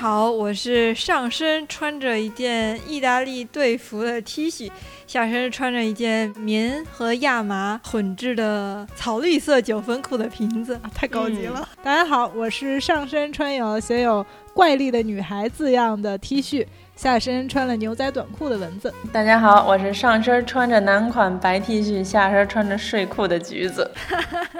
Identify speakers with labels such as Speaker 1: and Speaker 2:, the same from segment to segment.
Speaker 1: 好，我是上身穿着一件意大利队服的 T 恤，下身穿着一件棉和亚麻混制的草绿色九分裤的瓶子，
Speaker 2: 太高级了。大家好，我是上身穿有写有“怪力的女孩”字样的 T 恤，下身穿了牛仔短裤的蚊子。
Speaker 3: 大家好，我是上身穿着男款白 T 恤，下身穿着睡裤的橘子。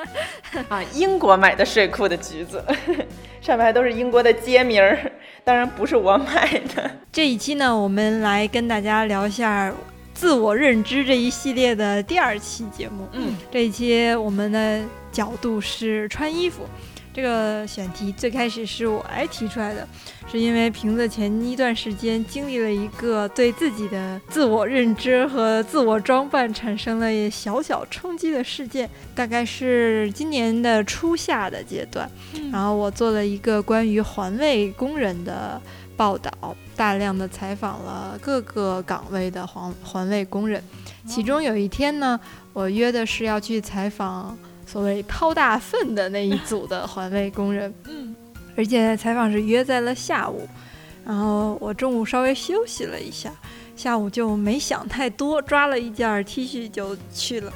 Speaker 3: 啊，英国买的睡裤的橘子。上面还都是英国的街名儿，当然不是我买的。
Speaker 1: 这一期呢，我们来跟大家聊一下自我认知这一系列的第二期节目。
Speaker 3: 嗯，
Speaker 1: 这一期我们的角度是穿衣服。这个选题最开始是我来提出来的，是因为瓶子前一段时间经历了一个对自己的自我认知和自我装扮产生了小小冲击的事件，大概是今年的初夏的阶段。然后我做了一个关于环卫工人的报道，大量的采访了各个岗位的环环卫工人。其中有一天呢，我约的是要去采访。所谓掏大粪的那一组的环卫工人，
Speaker 2: 嗯，
Speaker 1: 而且采访是约在了下午，然后我中午稍微休息了一下，下午就没想太多，抓了一件 T 恤就去了。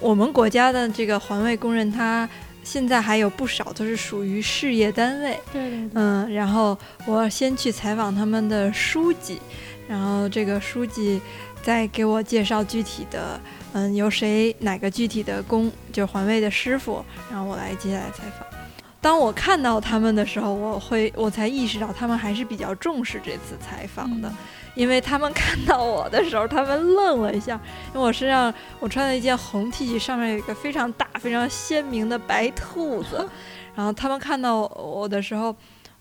Speaker 1: 我们国家的这个环卫工人，他现在还有不少都是属于事业单位，
Speaker 2: 对对对，
Speaker 1: 嗯，然后我先去采访他们的书记，然后这个书记再给我介绍具体的。嗯，由谁哪个具体的工就是环卫的师傅，然后我来接下来采访。当我看到他们的时候，我会我才意识到他们还是比较重视这次采访的，因为他们 看到我的时候，他们愣了一下，因为我身上我穿了一件红 T 恤，上面有一个非常大、非常鲜明的白兔子，然后他们看到我的时候。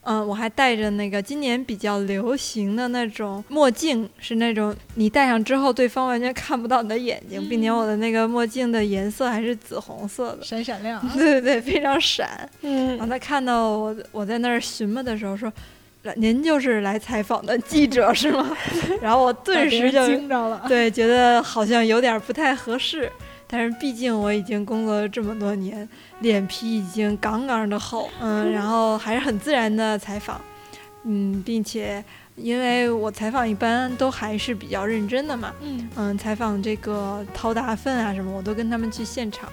Speaker 1: 嗯，我还戴着那个今年比较流行的那种墨镜，是那种你戴上之后对方完全看不到你的眼睛，并且我的那个墨镜的颜色还是紫红色的，
Speaker 2: 闪闪亮。
Speaker 1: 对对对，非常闪。
Speaker 2: 嗯，
Speaker 1: 然后他看到我我在那儿询问的时候说：“您就是来采访的记者是吗？” 然后我顿时就
Speaker 2: 惊着了，
Speaker 1: 对，觉得好像有点不太合适。但是毕竟我已经工作了这么多年，脸皮已经杠杠的厚，嗯，然 后还是很自然的采访，嗯，并且因为我采访一般都还是比较认真的嘛，
Speaker 2: 嗯
Speaker 1: 嗯，采访这个掏大粪啊什么，我都跟他们去现场，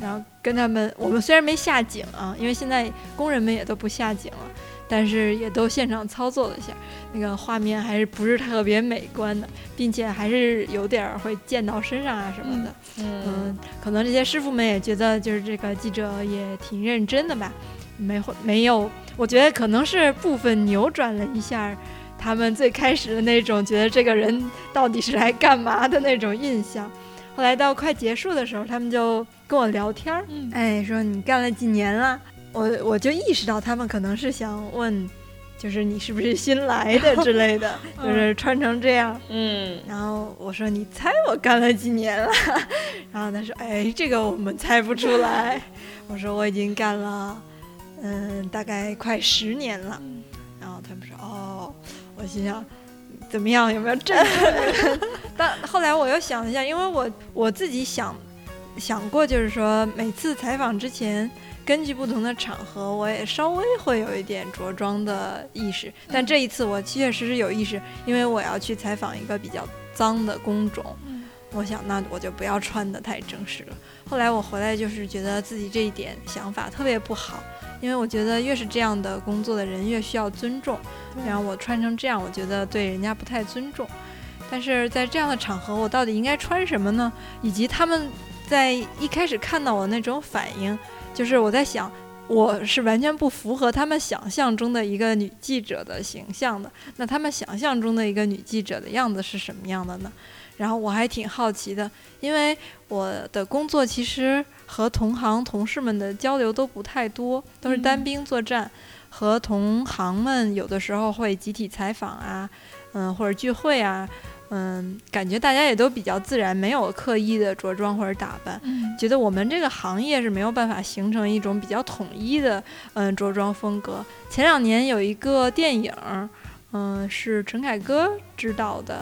Speaker 1: 然后跟他们，我们虽然没下井啊，因为现在工人们也都不下井了。但是也都现场操作了一下，那个画面还是不是特别美观的，并且还是有点儿会溅到身上啊什么的。嗯，可能这些师傅们也觉得就是这个记者也挺认真的吧，没会没有，我觉得可能是部分扭转了一下他们最开始的那种觉得这个人到底是来干嘛的那种印象。后来到快结束的时候，他们就跟我聊天儿，哎，说你干了几年了？我我就意识到他们可能是想问，就是你是不是新来的之类的，就是穿成这样，
Speaker 3: 嗯。
Speaker 1: 然后我说你猜我干了几年了？然后他说哎，这个我们猜不出来。我说我已经干了，嗯，大概快十年了。然后他们说哦，我心想怎么样，有没有震撼？但后来我又想了一下，因为我我自己想想过，就是说每次采访之前。根据不同的场合，我也稍微会有一点着装的意识，但这一次我确确实是有意识，因为我要去采访一个比较脏的工种。我想那我就不要穿的太正式了。后来我回来就是觉得自己这一点想法特别不好，因为我觉得越是这样的工作的人越需要尊重，然后我穿成这样，我觉得对人家不太尊重。但是在这样的场合，我到底应该穿什么呢？以及他们在一开始看到我那种反应。就是我在想，我是完全不符合他们想象中的一个女记者的形象的。那他们想象中的一个女记者的样子是什么样的呢？然后我还挺好奇的，因为我的工作其实和同行同事们的交流都不太多，都是单兵作战。和同行们有的时候会集体采访啊，嗯，或者聚会啊，嗯，感觉大家也都比较自然，没有刻意的着装或者打扮。觉得我们这个行业是没有办法形成一种比较统一的，嗯，着装风格。前两年有一个电影，嗯，是陈凯歌执导的，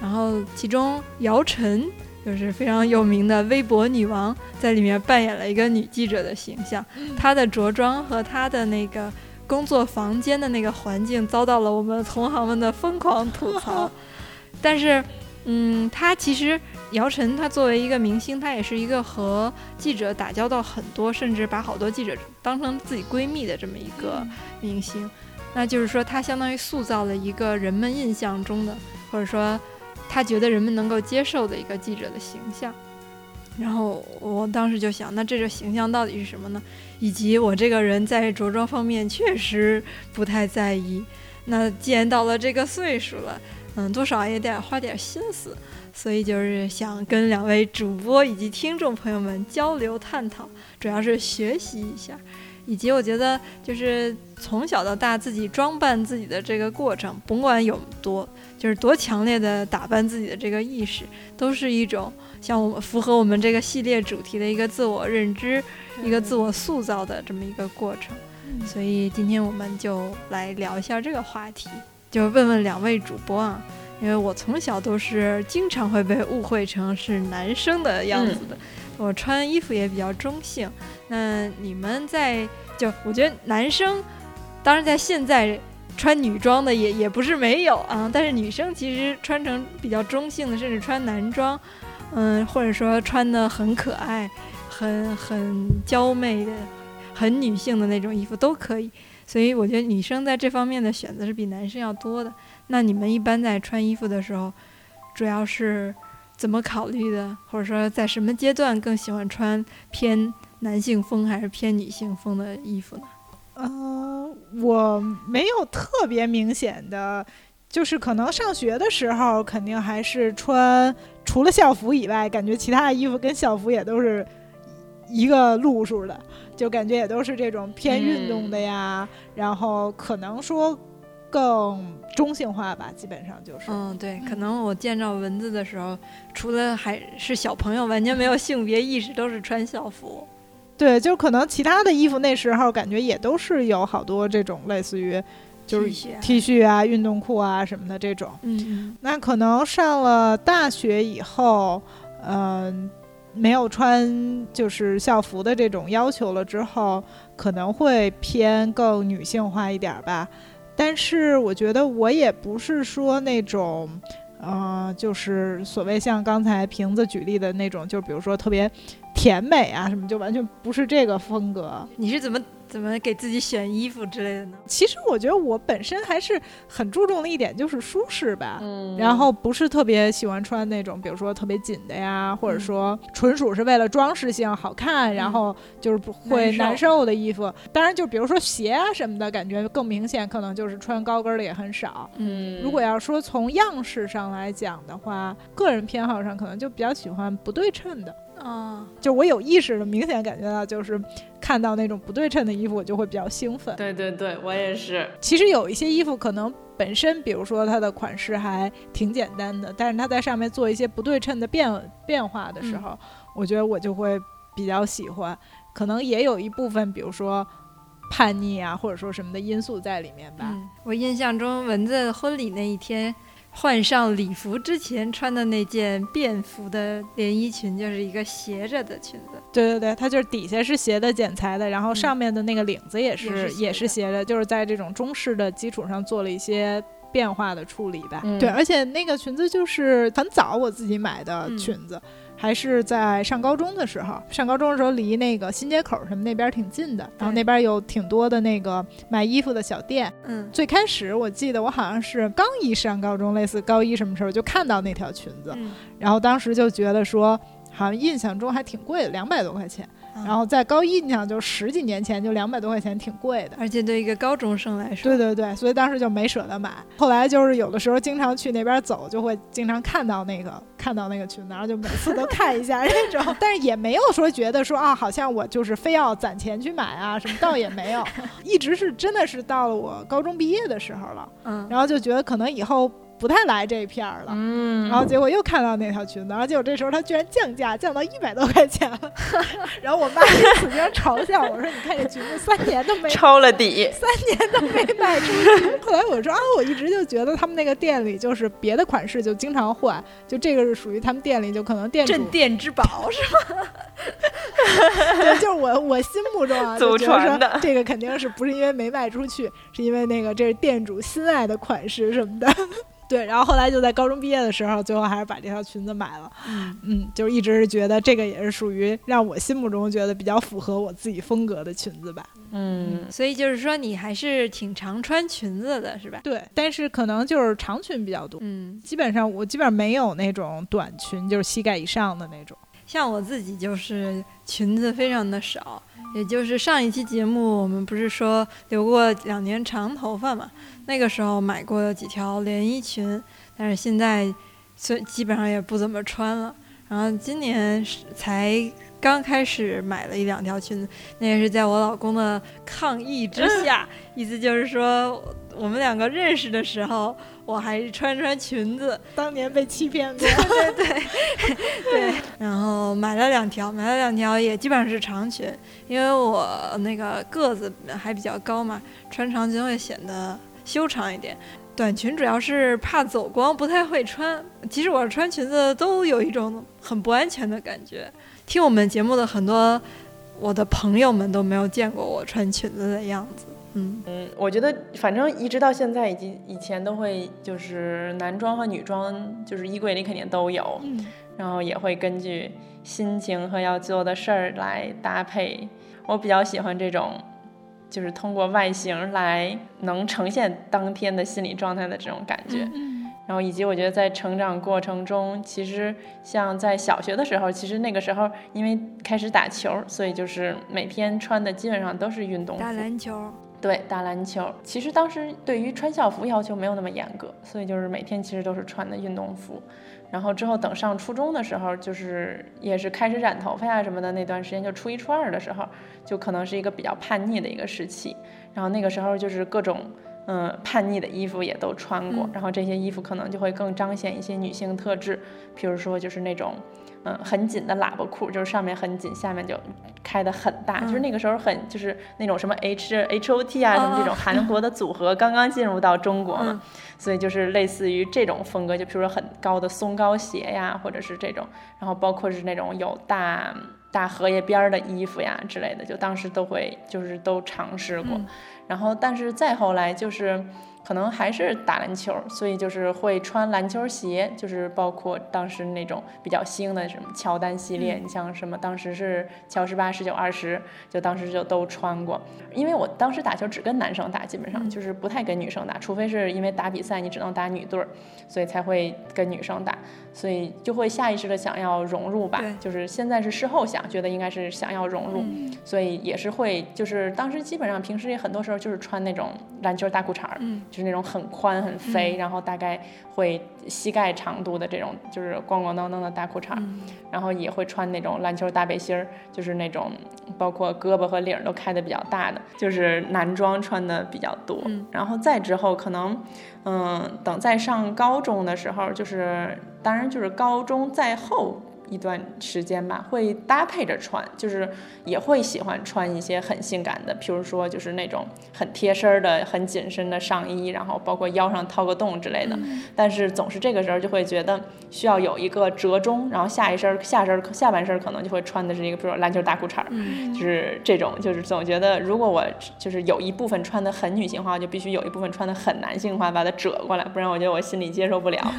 Speaker 1: 然后其中姚晨就是非常有名的微博女王，在里面扮演了一个女记者的形象，她的着装和她的那个。工作房间的那个环境遭到了我们同行们的疯狂吐槽，但是，嗯，他其实姚晨，他作为一个明星，他也是一个和记者打交道很多，甚至把好多记者当成自己闺蜜的这么一个明星。那就是说，他相当于塑造了一个人们印象中的，或者说他觉得人们能够接受的一个记者的形象。然后我当时就想，那这个形象到底是什么呢？以及我这个人在着装方面确实不太在意。那既然到了这个岁数了，嗯，多少也得花点心思。所以就是想跟两位主播以及听众朋友们交流探讨，主要是学习一下。以及我觉得，就是从小到大自己装扮自己的这个过程，甭管有多，就是多强烈的打扮自己的这个意识，都是一种像我们符合我们这个系列主题的一个自我认知、一个自我塑造的这么一个过程。所以今天我们就来聊一下这个话题，就问问两位主播啊，因为我从小都是经常会被误会成是男生的样子的。我穿衣服也比较中性，那你们在就我觉得男生，当然在现在穿女装的也也不是没有啊，但是女生其实穿成比较中性的，甚至穿男装，嗯，或者说穿的很可爱、很很娇媚的、很女性的那种衣服都可以。所以我觉得女生在这方面的选择是比男生要多的。那你们一般在穿衣服的时候，主要是？怎么考虑的？或者说，在什么阶段更喜欢穿偏男性风还是偏女性风的衣服呢？
Speaker 2: 嗯，我没有特别明显的，就是可能上学的时候肯定还是穿，除了校服以外，感觉其他的衣服跟校服也都是一个路数的，就感觉也都是这种偏运动的呀。然后可能说。更中性化吧，基本上就是。
Speaker 1: 嗯，对，可能我见着蚊子的时候，除了还是小朋友，完全没有性别意识，都是穿校服。
Speaker 2: 对，就可能其他的衣服那时候感觉也都是有好多这种类似于，就是 T 恤啊、运动裤啊什么的这种。
Speaker 1: 嗯。
Speaker 2: 那可能上了大学以后，嗯，没有穿就是校服的这种要求了之后，可能会偏更女性化一点吧。但是我觉得我也不是说那种，呃，就是所谓像刚才瓶子举例的那种，就比如说特别甜美啊什么，就完全不是这个风格。
Speaker 1: 你是怎么？怎么给自己选衣服之类的呢？
Speaker 2: 其实我觉得我本身还是很注重的一点就是舒适吧，
Speaker 3: 嗯，
Speaker 2: 然后不是特别喜欢穿那种，比如说特别紧的呀，或者说纯属是为了装饰性好看，然后就是不会难受的衣服。当然，就比如说鞋啊什么的，感觉更明显，可能就是穿高跟的也很少。
Speaker 3: 嗯，
Speaker 2: 如果要说从样式上来讲的话，个人偏好上可能就比较喜欢不对称的。
Speaker 1: 啊，
Speaker 2: 就我有意识的明显感觉到，就是看到那种不对称的衣服，我就会比较兴奋。
Speaker 3: 对对对，我也是。
Speaker 2: 其实有一些衣服可能本身，比如说它的款式还挺简单的，但是它在上面做一些不对称的变变化的时候，我觉得我就会比较喜欢。可能也有一部分，比如说叛逆啊，或者说什么的因素在里面吧。
Speaker 1: 我印象中，蚊子婚礼那一天。换上礼服之前穿的那件便服的连衣裙，就是一个斜着的裙子。
Speaker 2: 对对对，它就是底下是斜的剪裁的，然后上面的那个领子也是也是斜的，就是在这种中式的基础上做了一些变化的处理吧。对，而且那个裙子就是很早我自己买的裙子。还是在上高中的时候，上高中的时候离那个新街口什么那边挺近的，然后那边有挺多的那个卖衣服的小店。
Speaker 1: 嗯，
Speaker 2: 最开始我记得我好像是刚一上高中，类似高一什么时候就看到那条裙子，然后当时就觉得说，好像印象中还挺贵的，两百多块钱。然后在高一，你想就十几年前就两百多块钱，挺贵的。
Speaker 1: 而且对一个高中生来说，
Speaker 2: 对对对，所以当时就没舍得买。后来就是有的时候经常去那边走，就会经常看到那个看到那个裙子，然后就每次都看一下那种。但是也没有说觉得说啊，好像我就是非要攒钱去买啊什么，倒也没有。一直是真的是到了我高中毕业的时候了，嗯，然后就觉得可能以后。不太来这一片儿了，嗯，然后结果又看到那条裙子，然后结果这时候它居然降价，降到一百多块钱了，然后我妈就使劲嘲笑我说：“你看这裙子三年都没
Speaker 3: 抄了底，
Speaker 2: 三年都没卖出去。”后来我说：“啊，我一直就觉得他们那个店里就是别的款式就经常换，就这个是属于他们店里就可能店
Speaker 1: 镇店之宝是吗？
Speaker 2: 对，就是我我心目中啊，
Speaker 3: 祖传的
Speaker 2: 这个肯定是不是因为没卖出去，是因为那个这是店主心爱的款式什么的。”对，然后后来就在高中毕业的时候，最后还是把这条裙子买了。嗯嗯，就一直是觉得这个也是属于让我心目中觉得比较符合我自己风格的裙子吧。
Speaker 3: 嗯，
Speaker 1: 所以就是说你还是挺常穿裙子的，是吧？
Speaker 2: 对，但是可能就是长裙比较多。嗯，基本上我基本上没有那种短裙，就是膝盖以上的那种。
Speaker 1: 像我自己就是裙子非常的少，也就是上一期节目我们不是说留过两年长头发嘛？那个时候买过几条连衣裙，但是现在，所基本上也不怎么穿了。然后今年才刚开始买了一两条裙子，那也是在我老公的抗议之下。意思就是说，我们两个认识的时候，我还穿穿裙子，
Speaker 2: 当年被欺骗过。
Speaker 1: 对对 对。然后买了两条，买了两条也基本上是长裙，因为我那个个子还比较高嘛，穿长裙会显得。修长一点，短裙主要是怕走光，不太会穿。其实我穿裙子都有一种很不安全的感觉。听我们节目的很多我的朋友们都没有见过我穿裙子的样子。嗯
Speaker 3: 嗯，我觉得反正一直到现在，以及以前都会就是男装和女装，就是衣柜里肯定都有。嗯，然后也会根据心情和要做的事儿来搭配。我比较喜欢这种。就是通过外形来能呈现当天的心理状态的这种感觉，然后以及我觉得在成长过程中，其实像在小学的时候，其实那个时候因为开始打球，所以就是每天穿的基本上都是运动服。
Speaker 1: 打篮球。
Speaker 3: 对，打篮球。其实当时对于穿校服要求没有那么严格，所以就是每天其实都是穿的运动服。然后之后等上初中的时候，就是也是开始染头发呀什么的那段时间，就初一初二的时候，就可能是一个比较叛逆的一个时期。然后那个时候就是各种嗯叛逆的衣服也都穿过，然后这些衣服可能就会更彰显一些女性特质，比如说就是那种。嗯，很紧的喇叭裤，就是上面很紧，下面就开的很大，就是那个时候很就是那种什么 H H O T 啊什么这种韩国的组合刚刚进入到中国嘛，所以就是类似于这种风格，就比如说很高的松糕鞋呀，或者是这种，然后包括是那种有大大荷叶边的衣服呀之类的，就当时都会就是都尝试过，然后但是再后来就是。可能还是打篮球，所以就是会穿篮球鞋，就是包括当时那种比较新的什么乔丹系列，你像什么当时是乔十八、十九、二十，就当时就都穿过。因为我当时打球只跟男生打，基本上就是不太跟女生打，除非是因为打比赛你只能打女队儿，所以才会跟女生打，所以就会下意识的想要融入吧。就是现在是事后想，觉得应该是想要融入，所以也是会，就是当时基本上平时也很多时候就是穿那种篮球大裤衩儿。就是那种很宽很肥，然后大概会膝盖长度的这种，就是咣咣当当的大裤衩，然后也会穿那种篮球大背心儿，就是那种包括胳膊和领都开的比较大的，就是男装穿的比较多。然后再之后可能，嗯，等再上高中的时候，就是当然就是高中在后。一段时间吧，会搭配着穿，就是也会喜欢穿一些很性感的，譬如说就是那种很贴身的、很紧身的上衣，然后包括腰上掏个洞之类的。但是总是这个时候就会觉得需要有一个折中，然后下一身下身下半身可能就会穿的是一个，比如说篮球大裤衩，就是这种，就是总觉得如果我就是有一部分穿的很女性化，就必须有一部分穿的很男性化，把它折过来，不然我觉得我心里接受不了。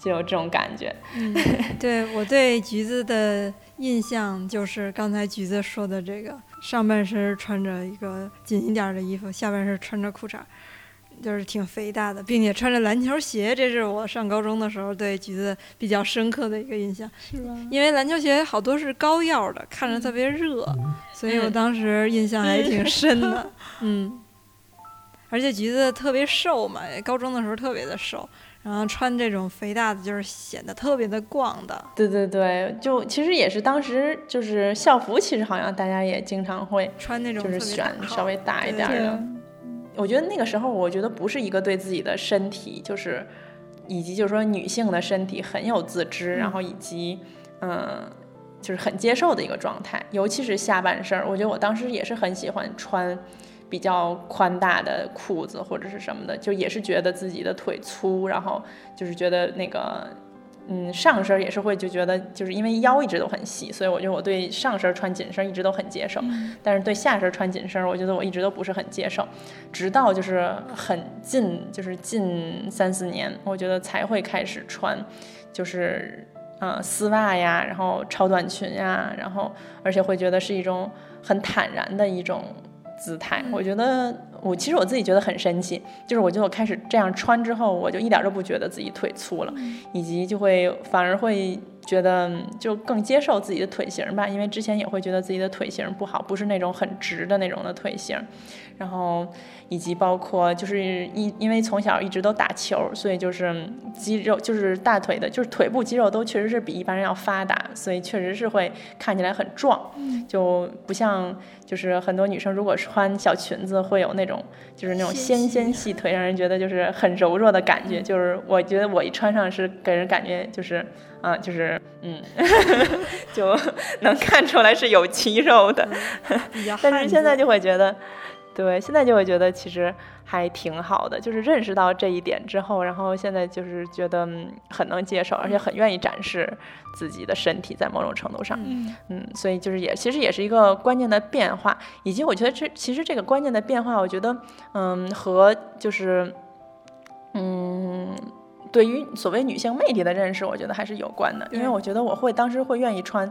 Speaker 3: 就有这种感觉。
Speaker 1: 嗯，对我对橘子的印象就是刚才橘子说的这个，上半身穿着一个紧一点的衣服，下半身穿着裤衩。就是挺肥大的，并且穿着篮球鞋，这是我上高中的时候对橘子比较深刻的一个印象。
Speaker 2: 是吧？
Speaker 1: 因为篮球鞋好多是高腰的，看着特别热，所以我当时印象还挺深的。嗯，而且橘子特别瘦嘛，高中的时候特别的瘦，然后穿这种肥大的，就是显得特别的逛的。
Speaker 3: 对对对，就其实也是当时就是校服，其实好像大家也经常会
Speaker 1: 穿那种
Speaker 3: 就是选稍微大一点的。我觉得那个时候，我觉得不是一个对自己的身体，就是以及就是说女性的身体很有自知，然后以及嗯，就是很接受的一个状态。尤其是下半身，我觉得我当时也是很喜欢穿比较宽大的裤子或者是什么的，就也是觉得自己的腿粗，然后就是觉得那个。嗯，上身也是会就觉得，就是因为腰一直都很细，所以我觉得我对上身穿紧身一直都很接受，但是对下身穿紧身，我觉得我一直都不是很接受，直到就是很近，就是近三四年，我觉得才会开始穿，就是嗯丝袜呀，然后超短裙呀，然后而且会觉得是一种很坦然的一种姿态，我觉得我其实我自己觉得很神奇，就是我觉得我开始这样穿之后，我就一点都不觉得自己腿粗了，以及就会反而会觉得就更接受自己的腿型吧，因为之前也会觉得自己的腿型不好，不是那种很直的那种的腿型，然后以及包括就是因因为从小一直都打球，所以就是肌肉就是大腿的，就是腿部肌肉都确实是比一般人要发达，所以确实是会看起来很壮，就不像就是很多女生如果穿小裙子会有那种就是那种纤纤细腿，让人觉得就是很柔弱的感觉。就是我觉得我一穿上是给人感觉就是啊、就是嗯，就能看出来是有肌肉的。但是现在就会觉得，对，现在就会觉得其实还挺好的，就是认识到这一点之后，然后现在就是觉得嗯很能接受，而且很愿意展示自己的身体，在某种程度上，
Speaker 2: 嗯
Speaker 3: 嗯，所以就是也其实也是一个观念的变化，以及我觉得这其实这个观念的变化，我觉得嗯和就是嗯。对于所谓女性魅力的认识，我觉得还是有关的，因为我觉得我会当时会愿意穿，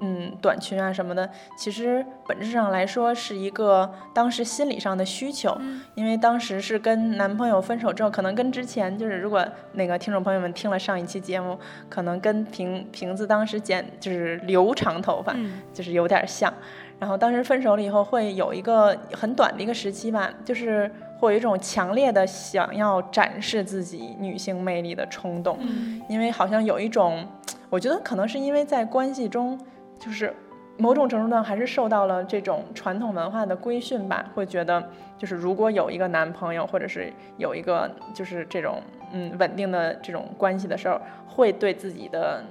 Speaker 3: 嗯，短裙啊什么的，其实本质上来说是一个当时心理上的需求，因为当时是跟男朋友分手之后，可能跟之前就是如果那个听众朋友们听了上一期节目，可能跟瓶瓶子当时剪就是留长头发，
Speaker 1: 嗯。
Speaker 3: 就是有点像。然后当时分手了以后，会有一个很短的一个时期吧，就是会有一种强烈的想要展示自己女性魅力的冲动，
Speaker 2: 嗯。
Speaker 3: 因为好像有一种，我觉得可能是因为在关系中，就是某种程度上还是受到了这种传统文化的规训吧，会觉得就是如果有一个男朋友，或者是有一个就是这种嗯稳定的这种关系的时候，会对自己的。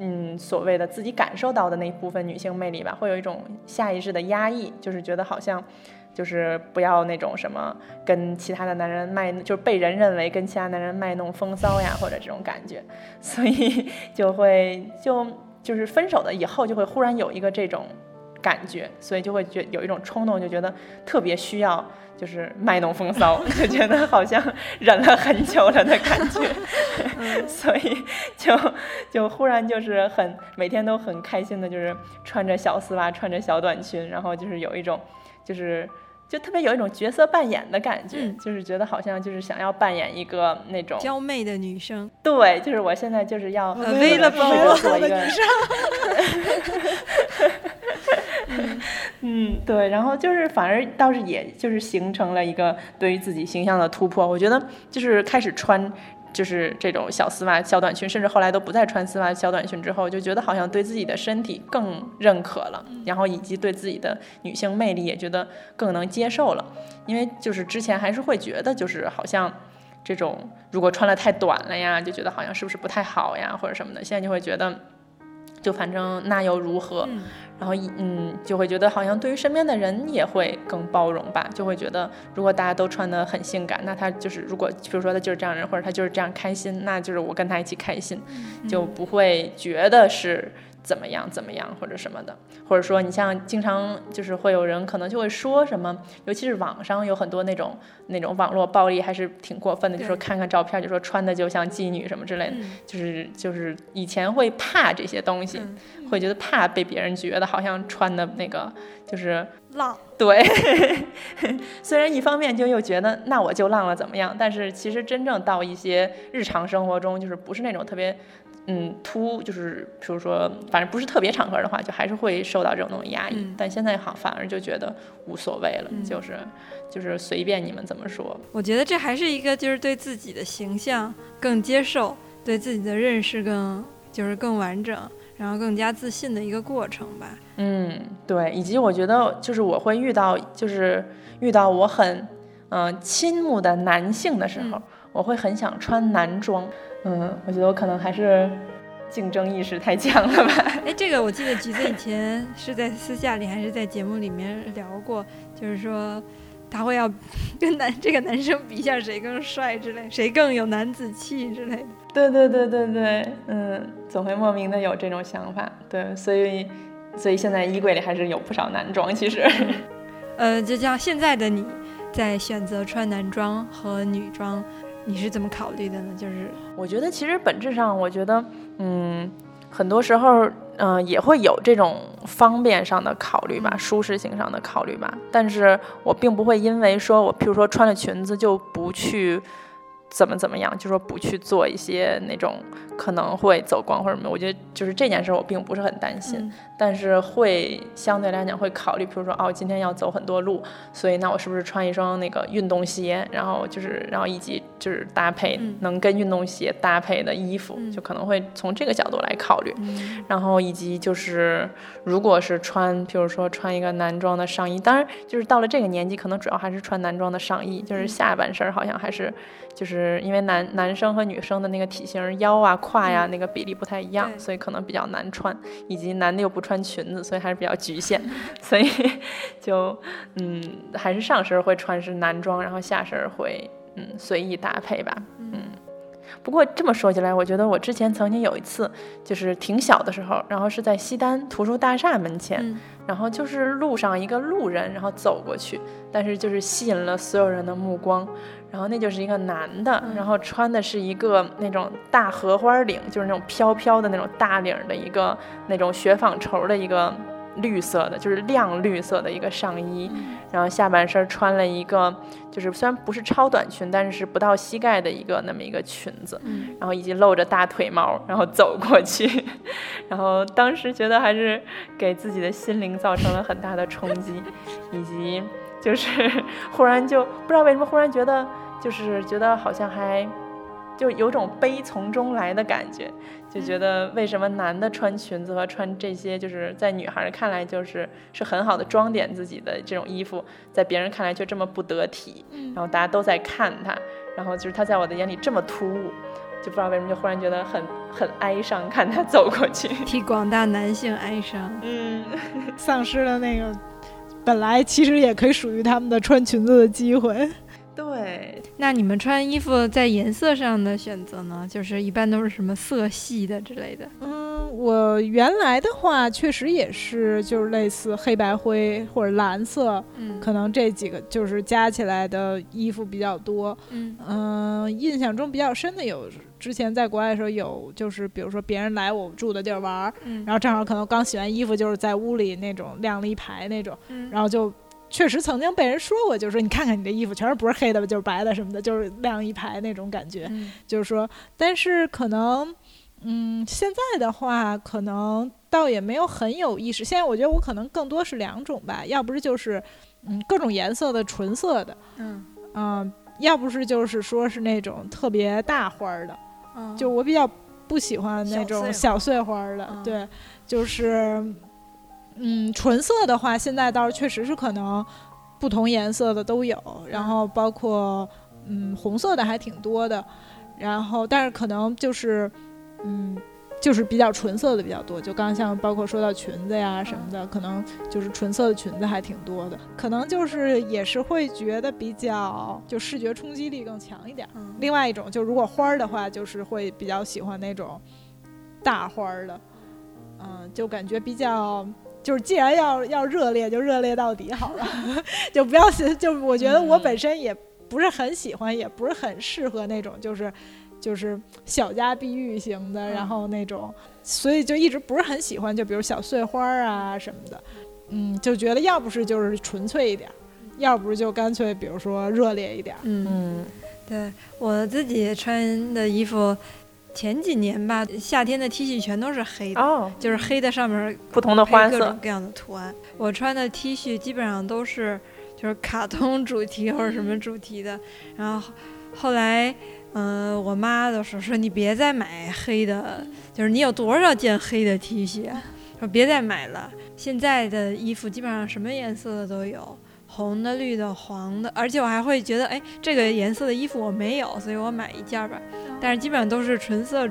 Speaker 3: 嗯，所谓的自己感受到的那部分女性魅力吧，会有一种下意识的压抑，就是觉得好像，就是不要那种什么跟其他的男人卖，就是被人认为跟其他男人卖弄风骚呀，或者这种感觉，所以就会就就是分手了以后，就会忽然有一个这种感觉，所以就会觉有一种冲动，就觉得特别需要就是卖弄风骚，就觉得好像忍了很久了的感觉，所以就就忽然就是很每天都很开心的，就是穿着小丝袜，穿着小短裙，然后就是有一种就是。就特别有一种角色扮演的感觉，
Speaker 1: 嗯
Speaker 3: 就是觉得好像就是想要扮演一个那种
Speaker 1: 娇媚的女生，
Speaker 3: 对，就是我现在就是要
Speaker 1: Available
Speaker 3: 试着做一个，嗯，对，然后就是反而倒是也就是形成了一个对于自己形象的突破。我觉得就是开始穿就是这种小丝袜、小短裙，甚至后来都不再穿丝袜、小短裙之后，就觉得好像对自己的身体更认可了，然后以及对自己的女性魅力也觉得更能接受了。因为就是之前还是会觉得就是好像。这种如果穿的太短了呀，就觉得好像是不是不太好呀，或者什么的。现在就会觉得，就反正那又如何？然后一嗯，就会觉得好像对于身边的人也会更包容吧，就会觉得如果大家都穿的很性感，那他就是如果比如说他就是这样的人，或者他就是这样开心，那就是我跟他一起开心，就不会觉得是怎么样怎么样或者什么的，或者说你像经常就是会有人可能就会说什么，尤其是网上有很多那种那种网络暴力还是挺过分的，就说看看照片就说穿的就像妓女什么之类的，
Speaker 1: 嗯
Speaker 3: 就是就是以前会怕这些东西，
Speaker 1: 嗯
Speaker 3: 会觉得怕被别人觉得好像穿的那个就是
Speaker 1: 浪。
Speaker 3: 对，虽然一方面就又觉得那我就浪了怎么样，但是其实真正到一些日常生活中，就是不是那种特别。嗯，突就是比如说，反正不是特别场合的话，就还是会受到这种那种压抑。但现在好，反而就觉得无所谓了，就是就是随便你们怎么说。
Speaker 1: 我觉得这还是一个就是对自己的形象更接受，对自己的认识更就是更完整，然后更加自信的一个过程吧。
Speaker 3: 嗯，对，以及我觉得就是我会遇到就是遇到我很嗯倾慕的男性的时候，我会很想穿男装。嗯，我觉得我可能还是竞争意识太强了吧。
Speaker 1: 哎，这个我记得橘子以前是在私下里还是在节目里面聊过，就是说他会要跟男这个男生比一下谁更帅之类，谁更有男子气之类的。
Speaker 3: 对对对对对，嗯，总会莫名的有这种想法。对，所以所以现在衣柜里还是有不少男装，其实。
Speaker 1: 呃，就像现在的你在选择穿男装和女装。你是怎么考虑的呢？就是
Speaker 3: 我觉得，其实本质上，我觉得，嗯，很多时候，嗯，也会有这种方便上的考虑吧，舒适性上的考虑吧。但是我并不会因为说我，譬如说穿了裙子就不去。怎么怎么样？就说不去做一些那种可能会走光或者什么，我觉得就是这件事我并不是很担心，但是会相对来讲会考虑，比如说哦，今天要走很多路，所以那我是不是穿一双那个运动鞋，然后就是然后以及就是搭配能跟运动鞋搭配的衣服，就可能会从这个角度来考虑，然后以及就是如果是穿，比如说穿一个男装的上衣，当然就是到了这个年纪，可能主要还是穿男装的上衣，就是下半身好像还是。就是因为男男生和女生的那个体型、腰啊、胯呀那个比例不太一样，所以可能比较难穿，以及男的又不穿裙子，所以还是比较局限，所以就嗯，还是上身会穿是男装，然后下身会嗯随意搭配吧，嗯。不过这么说起来，我觉得我之前曾经有一次，就是挺小的时候，然后是在西单图书大厦门前，然后就是路上一个路人，然后走过去，但是就是吸引了所有人的目光。然后那就是一个男的，然后穿的是一个那种大荷花领，就是那种飘飘的那种大领的一个那种雪纺绸的一个绿色的，就是亮绿色的一个上衣，然后下半身穿了一个就是虽然不是超短裙，但是是不到膝盖的一个那么一个裙子，然后以及露着大腿毛，然后走过去，然后当时觉得还是给自己的心灵造成了很大的冲击，以及就是 忽然就不知道为什么忽然觉得。就是觉得好像还，就有种悲从中来的感觉，就觉得为什么男的穿裙子和穿这些，就是在女孩看来就是是很好的装点自己的这种衣服，在别人看来却这么不得体，然后大家都在看他，然后就是他在我的眼里这么突兀，就不知道为什么就忽然觉得很很哀伤，看他走过去，
Speaker 1: 替广大男性哀伤，
Speaker 2: 嗯，丧失了那个本来其实也可以属于他们的穿裙子的机会。
Speaker 3: 对，
Speaker 1: 那你们穿衣服在颜色上的选择呢？就是一般都是什么色系的之类的？
Speaker 2: 嗯，我原来的话确实也是，就是类似黑白灰或者蓝色，嗯，可能这几个就是加起来的衣服比较多。嗯嗯，印象中比较深的有，之前在国外的时候有，就是比如说别人来我住的地儿玩，然后正好可能刚洗完衣服，就是在屋里那种晾了一排那种，然后就。确实曾经被人说过，就是说你看看你的衣服，全是不是黑的就是白的什么的，就是晾一排那种感觉。就是说，但是可能，嗯，现在的话，可能倒也没有很有意识。现在我觉得我可能更多是两种吧，要不是就是，嗯，各种颜色的纯色的，嗯嗯，要不是就是说是那种特别大花的，就我比较不喜欢那种小碎花的，对，就是。嗯，纯色的话，现在倒是确实是可能不同颜色的都有，然后包括嗯红色的还挺多的，然后但是可能就是嗯就是比较纯色的比较多，就刚刚像包括说到裙子呀什么的，可能就是纯色的裙子还挺多的，可能就是也是会觉得比较就视觉冲击力更强一点。另外一种就如果花儿的话，就是会比较喜欢那种大花儿的，嗯，就感觉比较。就是既然要要热烈，就热烈到底好了，就不要 就我觉得我本身也不是很喜欢，也不是很适合那种就是就是小家碧玉型的，然后那种，所以就一直不是很喜欢，就比如小碎花啊什么的。嗯，就觉得要不是就是纯粹一点，要不是就干脆比如说热烈一点。
Speaker 1: 嗯，
Speaker 3: 嗯
Speaker 1: 对我自己穿的衣服，前几年吧，夏天的 T 恤全都是黑的，
Speaker 3: 哦，
Speaker 1: 就是黑的上面
Speaker 3: 不同的花色，
Speaker 1: 各种各样的图案。我穿的 T 恤基本上都是就是卡通主题或者什么主题的。然后后来，嗯、我妈都说说你别再买黑的，就是你有多少件黑的 T 恤啊？说别再买了。现在的衣服基本上什么颜色的都有。红的、绿的、黄的，而且我还会觉得，哎，这个颜色的衣服我没有，所以我买一件儿吧。但是基本上都是纯色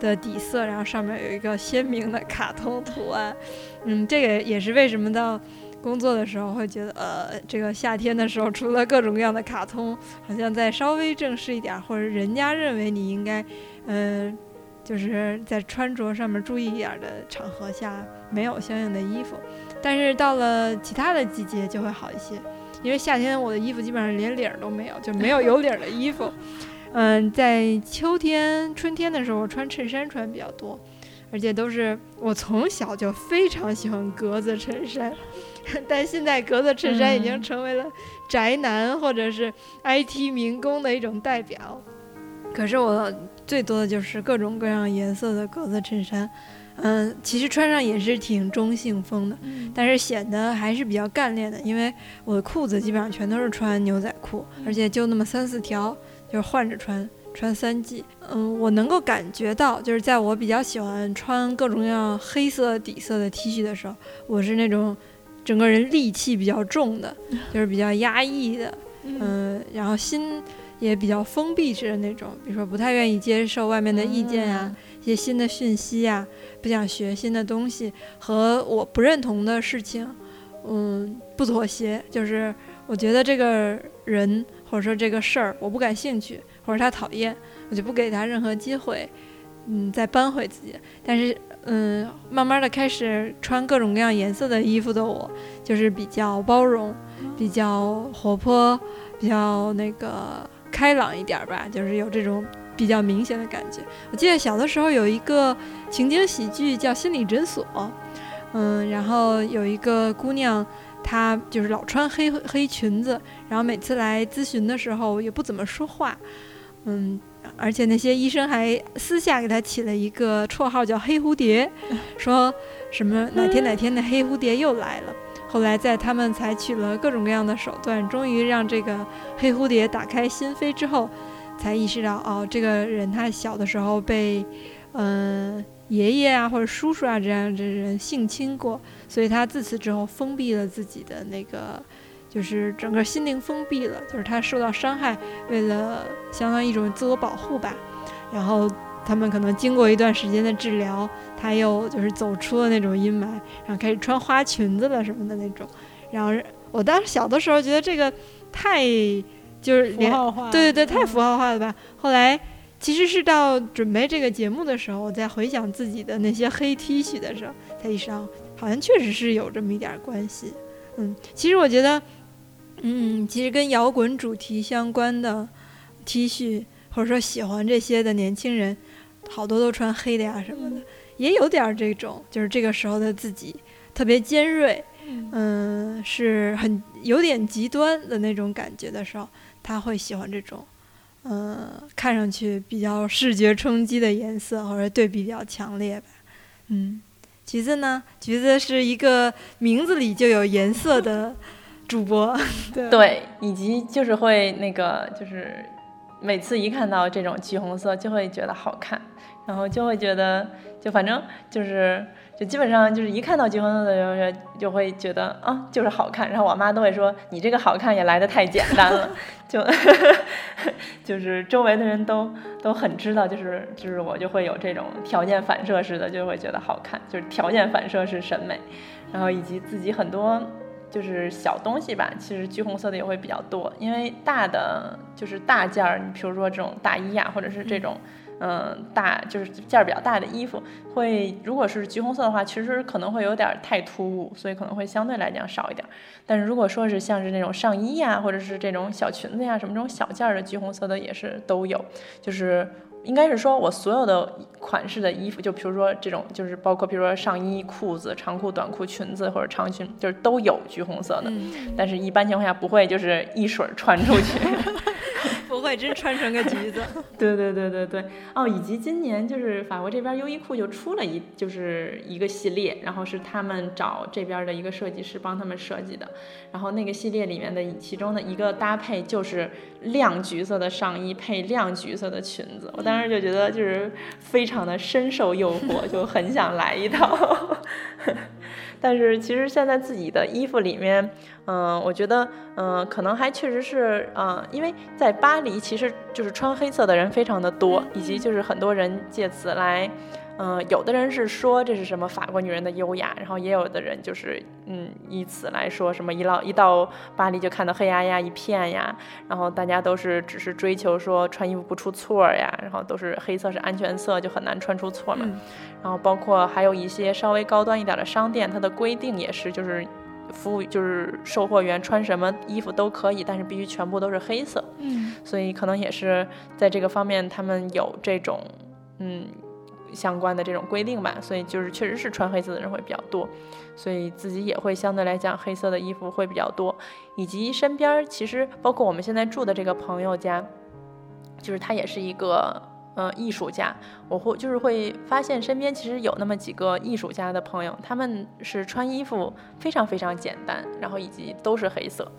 Speaker 1: 的底色，然后上面有一个鲜明的卡通图案。嗯，这个也是为什么到工作的时候会觉得，呃，这个夏天的时候，除了各种各样的卡通，好像再稍微正式一点，或者人家认为你应该，嗯、就是在穿着上面注意一点的场合下，没有相应的衣服。但是到了其他的季节就会好一些，因为夏天我的衣服基本上连领儿都没有，就没有有领儿的衣服。嗯，在秋天、春天的时候，穿衬衫穿比较多，而且都是我从小就非常喜欢格子衬衫，但现在格子衬衫已经
Speaker 3: 嗯。
Speaker 1: 成为了宅男或者是 IT 民工的一种代表。可是我最多的就是各种各样颜色的格子衬衫，嗯，其实穿上也是挺中性风的，但是显得还是比较干练的，因为我的裤子基本上全都是穿牛仔裤，而且就那么三四条，就是换着穿，穿三季。嗯，我能够感觉到，就是在我比较喜欢穿各种各样黑色底色的 T 恤的时候，我是那种整个人戾气比较重的，就是比较压抑的，嗯，然后心也比较封闭式的那种，比如说不太愿意接受外面的意见呀、一些新的讯息呀、不想学新的东西和我不认同的事情，嗯，不妥协。就是我觉得这个人或者说这个事儿我不感兴趣，或者他讨厌，我就不给他任何机会，嗯，再扳回自己。但是，嗯，慢慢的开始穿各种各样颜色的衣服的我，就是比较包容，比较活泼，比较那个开朗一点儿吧，就是有这种比较明显的感觉。我记得小的时候有一个情景喜剧叫《心理诊所》，嗯，然后有一个姑娘，她就是老穿黑黑裙子，然后每次来咨询的时候也不怎么说话，嗯，而且那些医生还私下给她起了一个绰号叫“黑蝴蝶”，说什么哪天哪天的黑蝴蝶又来了。后来在他们采取了各种各样的手段，终于让这个黑蝴蝶打开心扉之后，才意识到哦，这个人他小的时候被，嗯、爷爷啊或者叔叔啊这样的人性侵过，所以他自此之后封闭了自己的那个，就是整个心灵封闭了，就是他受到伤害，为了相当于一种自我保护吧，然后他们可能经过一段时间的治疗，他又就是走出了那种阴霾，然后开始穿花裙子了什么的那种，然后我当时小的时候觉得这个太就是连
Speaker 2: 符号化，
Speaker 1: 对对对，太
Speaker 2: 嗯。
Speaker 1: 符号化了吧？后来其实是到准备这个节目的时候，我在回想自己的那些黑 T 恤的时候，才意识到好像确实是有这么一点儿关系。嗯，其实我觉得，嗯，其实跟摇滚主题相关的 T 恤，或者说喜欢这些的年轻人，好多都穿黑的呀什么的，也有点儿这种，就是这个时候的自己特别尖锐，
Speaker 2: 嗯
Speaker 1: 嗯，是很有点极端的那种感觉的时候，他会喜欢这种，嗯，看上去比较视觉冲击的颜色或者对比比较强烈吧。嗯，橘子呢？橘子是一个名字里就有颜色的主播。
Speaker 2: 对，
Speaker 3: 以及就是会那个就是每次一看到这种橘红色就会觉得好看，然后就会觉得就反正就是就基本上就是一看到橘红色的时候就会觉得啊就是好看，然后我妈都会说你这个好看也来的太简单了，就 就是周围的人都都很知道，就是就是我就会有这种条件反射式的就会觉得好看，就是条件反射式审美，然后以及自己很多。就是小东西吧，其实橘红色的也会比较多，因为大的就是大件儿，你比如说这种大衣呀、或者是这种，嗯、大就是件儿比较大的衣服，会如果是橘红色的话，其实可能会有点儿太突兀，所以可能会相对来讲少一点儿。但是如果说是像是那种上衣呀、或者是这种小裙子呀、什么这种小件儿的橘红色的也是都有，就是应该是说我所有的款式的衣服，就比如说这种，就是包括比如说上衣、裤子、长裤、短裤、裙子或者长裙，就是都有橘红色的，但是一般情况下不会就是一水穿出去。
Speaker 1: 不会真穿成个橘子。
Speaker 3: 对对对对对，哦，以及今年就是法国这边优衣库就出了一就是一个系列，然后是他们找这边的一个设计师帮他们设计的，然后那个系列里面的其中的一个搭配就是亮橘色的上衣配亮橘色的裙子，我当时就觉得就是非常的深受诱惑，就很想来一套。但是其实现在自己的衣服里面，嗯，我觉得，嗯，可能还确实是，嗯，因为在巴黎，其实就是穿黑色的人非常的多，以及就是很多人借此来。嗯，有的人是说这是什么法国女人的优雅，然后也有的人就是嗯以此来说什么一到一到巴黎就看到黑压压一片呀，然后大家都是只是追求说穿衣服不出错呀，然后都是黑色是安全色，就很难穿出错嘛。然后包括还有一些稍微高端一点的商店，它的规定也是就是服务就是售货员穿什么衣服都可以，但是必须全部都是黑色。
Speaker 2: 嗯，
Speaker 3: 所以可能也是在这个方面他们有这种嗯。相关的这种规定吧，所以就是确实是穿黑色的人会比较多，所以自己也会相对来讲黑色的衣服会比较多，以及身边其实包括我们现在住的这个朋友家，就是他也是一个呃艺术家，我会就是会发现身边其实有那么几个艺术家的朋友，他们是穿衣服非常非常简单，然后以及都是黑色，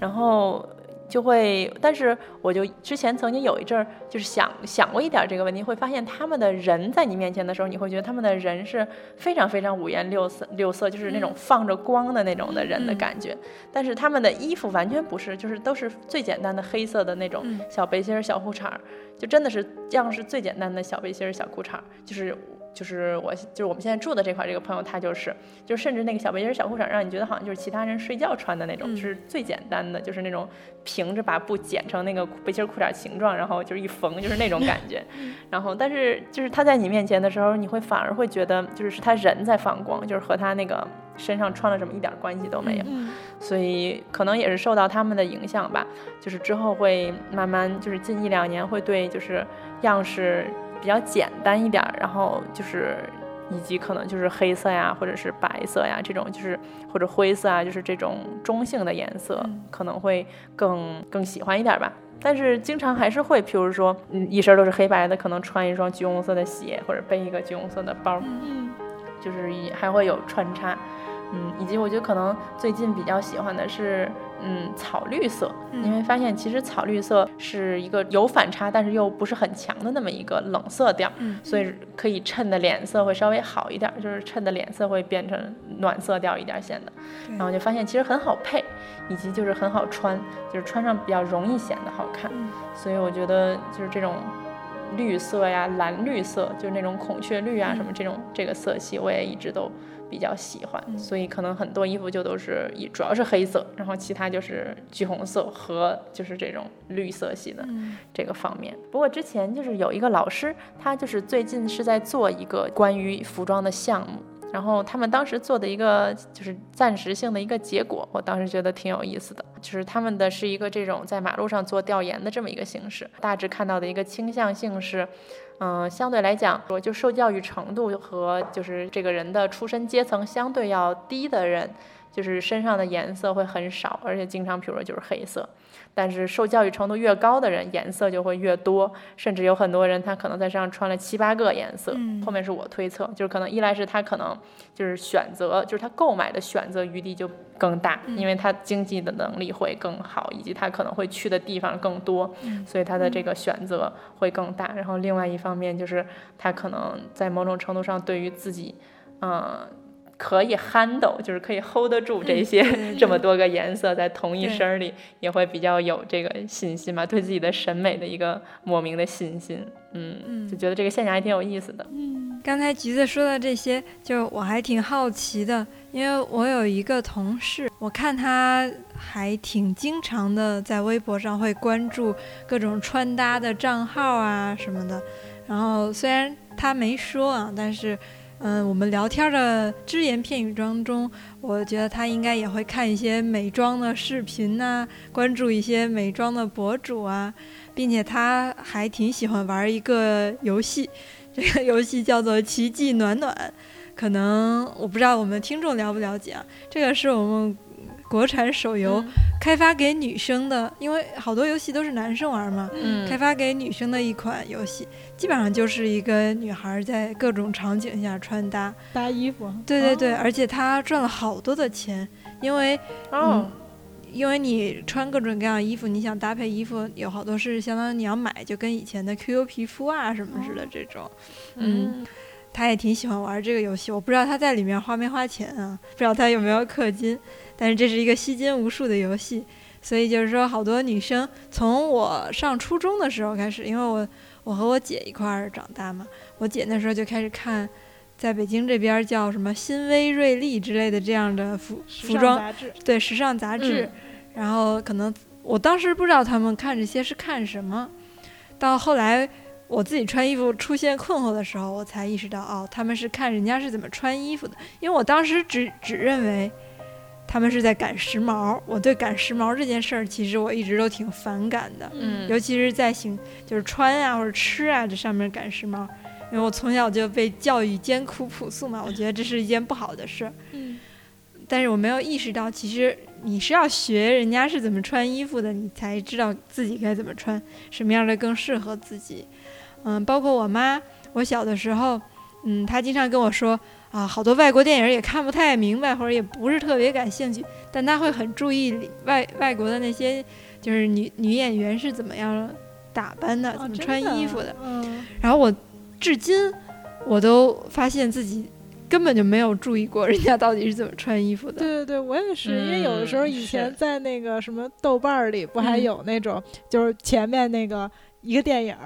Speaker 3: 然后。就会，但是我就之前曾经有一阵儿，就是想想过一点这个问题，会发现他们的人在你面前的时候，你会觉得他们的人是非常非常五颜六色，六色就是那种放着光的那种的人的感觉。但是他们的衣服完全不是，就是都是最简单的黑色的那种小背心儿、小裤衩儿，就真的是这样是最简单的小背心儿、小裤衩儿，就是。就是我，就是我们现在住的这块这个朋友，他就是，就是甚至那个小背心、小裤衩，让你觉得好像就是其他人睡觉穿的那种，就是最简单的，就是那种平着把布剪成那个背心、裤衩形状，然后就是一缝，就是那种感觉。然后，但是就是他在你面前的时候，你会反而会觉得，就是是他人在放光，就是和他那个身上穿了什么一点关系都没有。所以可能也是受到他们的影响吧，就是之后会慢慢，就是近一两年会对就是样式。比较简单一点，然后就是以及可能就是黑色呀，或者是白色呀这种，就是或者灰色啊，就是这种中性的颜色可能会更更喜欢一点吧。但是经常还是会，譬如说，嗯，一身都是黑白的，可能穿一双橘红色的鞋，或者背一个橘红色的包，
Speaker 2: 嗯，
Speaker 3: 就是还会有穿插。嗯，以及我觉得可能最近比较喜欢的是，嗯，草绿色，因为发现其实草绿色是一个有反差，但是又不是很强的那么一个冷色调，所以可以衬的脸色会稍微好一点，就是衬的脸色会变成暖色调一点显得，然后就发现其实很好配，以及就是很好穿，就是穿上比较容易显得好看，所以我觉得就是这种绿色呀、蓝绿色，就是那种孔雀绿啊什么这种这个色系，我也一直都。比较喜欢，所以可能很多衣服就都是以主要是黑色，然后其他就是橘红色和就是这种绿色系的这个方面。不过之前就是有一个老师，他就是最近是在做一个关于服装的项目，然后他们当时做的一个就是暂时性的一个结果，我当时觉得挺有意思的，就是他们的是一个这种在马路上做调研的这么一个形式，大致看到的一个倾向性是。嗯，相对来讲，我就受教育程度和就是这个人的出身阶层相对要低的人，就是身上的颜色会很少，而且经常，比如说就是黑色。但是受教育程度越高的人，颜色就会越多，甚至有很多人他可能在身上穿了七八个颜色。后面是我推测，就是可能一来是他可能就是选择，就是他购买的选择余地就更大，因为他经济的能力会更好，以及他可能会去的地方更多，所以他的这个选择会更大。然后另外一方面就是他可能在某种程度上对于自己，嗯。可以 handle，就是可以 hold 得住这些这么多个颜色在同一身里，也会比较有这个信心嘛，对自己的审美的一个莫名的信心，嗯，就觉得这个现象还挺有意思的。
Speaker 1: 嗯，刚才橘子说的这些，就我还挺好奇的，因为我有一个同事，我看他还挺经常的在微博上会关注各种穿搭的账号啊什么的，然后虽然他没说啊，但是。嗯，我们聊天的只言片语当中，我觉得他应该也会看一些美妆的视频呐，关注一些美妆的博主啊。并且他还挺喜欢玩一个游戏，这个游戏叫做《奇迹暖暖》，可能我不知道我们听众了不了解啊，这个是我们。国产手游开发给女生的，因为好多游戏都是男生玩嘛，开发给女生的一款游戏，基本上就是一个女孩在各种场景下穿搭。
Speaker 2: 搭衣服。
Speaker 1: 对对对，而且她赚了好多的钱，因为
Speaker 3: 哦，
Speaker 1: 因为你穿各种各样衣服，你想搭配衣服，有好多是相当于你要买，就跟以前的 QQ 皮肤啊什么似的这种，嗯。他也挺喜欢玩这个游戏，我不知道他在里面花没花钱啊，不知道他有没有氪金，但是这是一个吸金无数的游戏，所以就是说好多女生从我上初中的时候开始，因为我我和我姐一块儿长大嘛，我姐那时候就开始看，在北京这边叫什么新薇瑞丽之类的这样的服服装
Speaker 2: 杂志，
Speaker 1: 对时尚杂志，然后可能我当时不知道他们看这些是看什么，到后来。我自己穿衣服出现困惑的时候，我才意识到，哦，他们是看人家是怎么穿衣服的。因为我当时只只认为，他们是在赶时髦。我对赶时髦这件事儿，其实我一直都挺反感的。
Speaker 3: 嗯，
Speaker 1: 尤其是在行就是穿啊或者吃啊这上面赶时髦，因为我从小就被教育艰苦朴素嘛，我觉得这是一件不好的事儿。
Speaker 2: 嗯，
Speaker 1: 但是我没有意识到，其实你是要学人家是怎么穿衣服的，你才知道自己该怎么穿，什么样的更适合自己。嗯，包括我妈，我小的时候，嗯，她经常跟我说啊，好多外国电影也看不太明白，或者也不是特别感兴趣，但他会很注意外外国的那些，就是女女演员是怎么样打扮的，怎么穿衣服的。
Speaker 2: 嗯，
Speaker 1: 然后我至今我都发现自己根本就没有注意过人家到底是怎么穿衣服的。
Speaker 2: 对对对，我也是，因为有的时候以前在那个什么豆瓣儿里，不还
Speaker 1: 嗯
Speaker 2: 有那种，就是前面那个。一个电影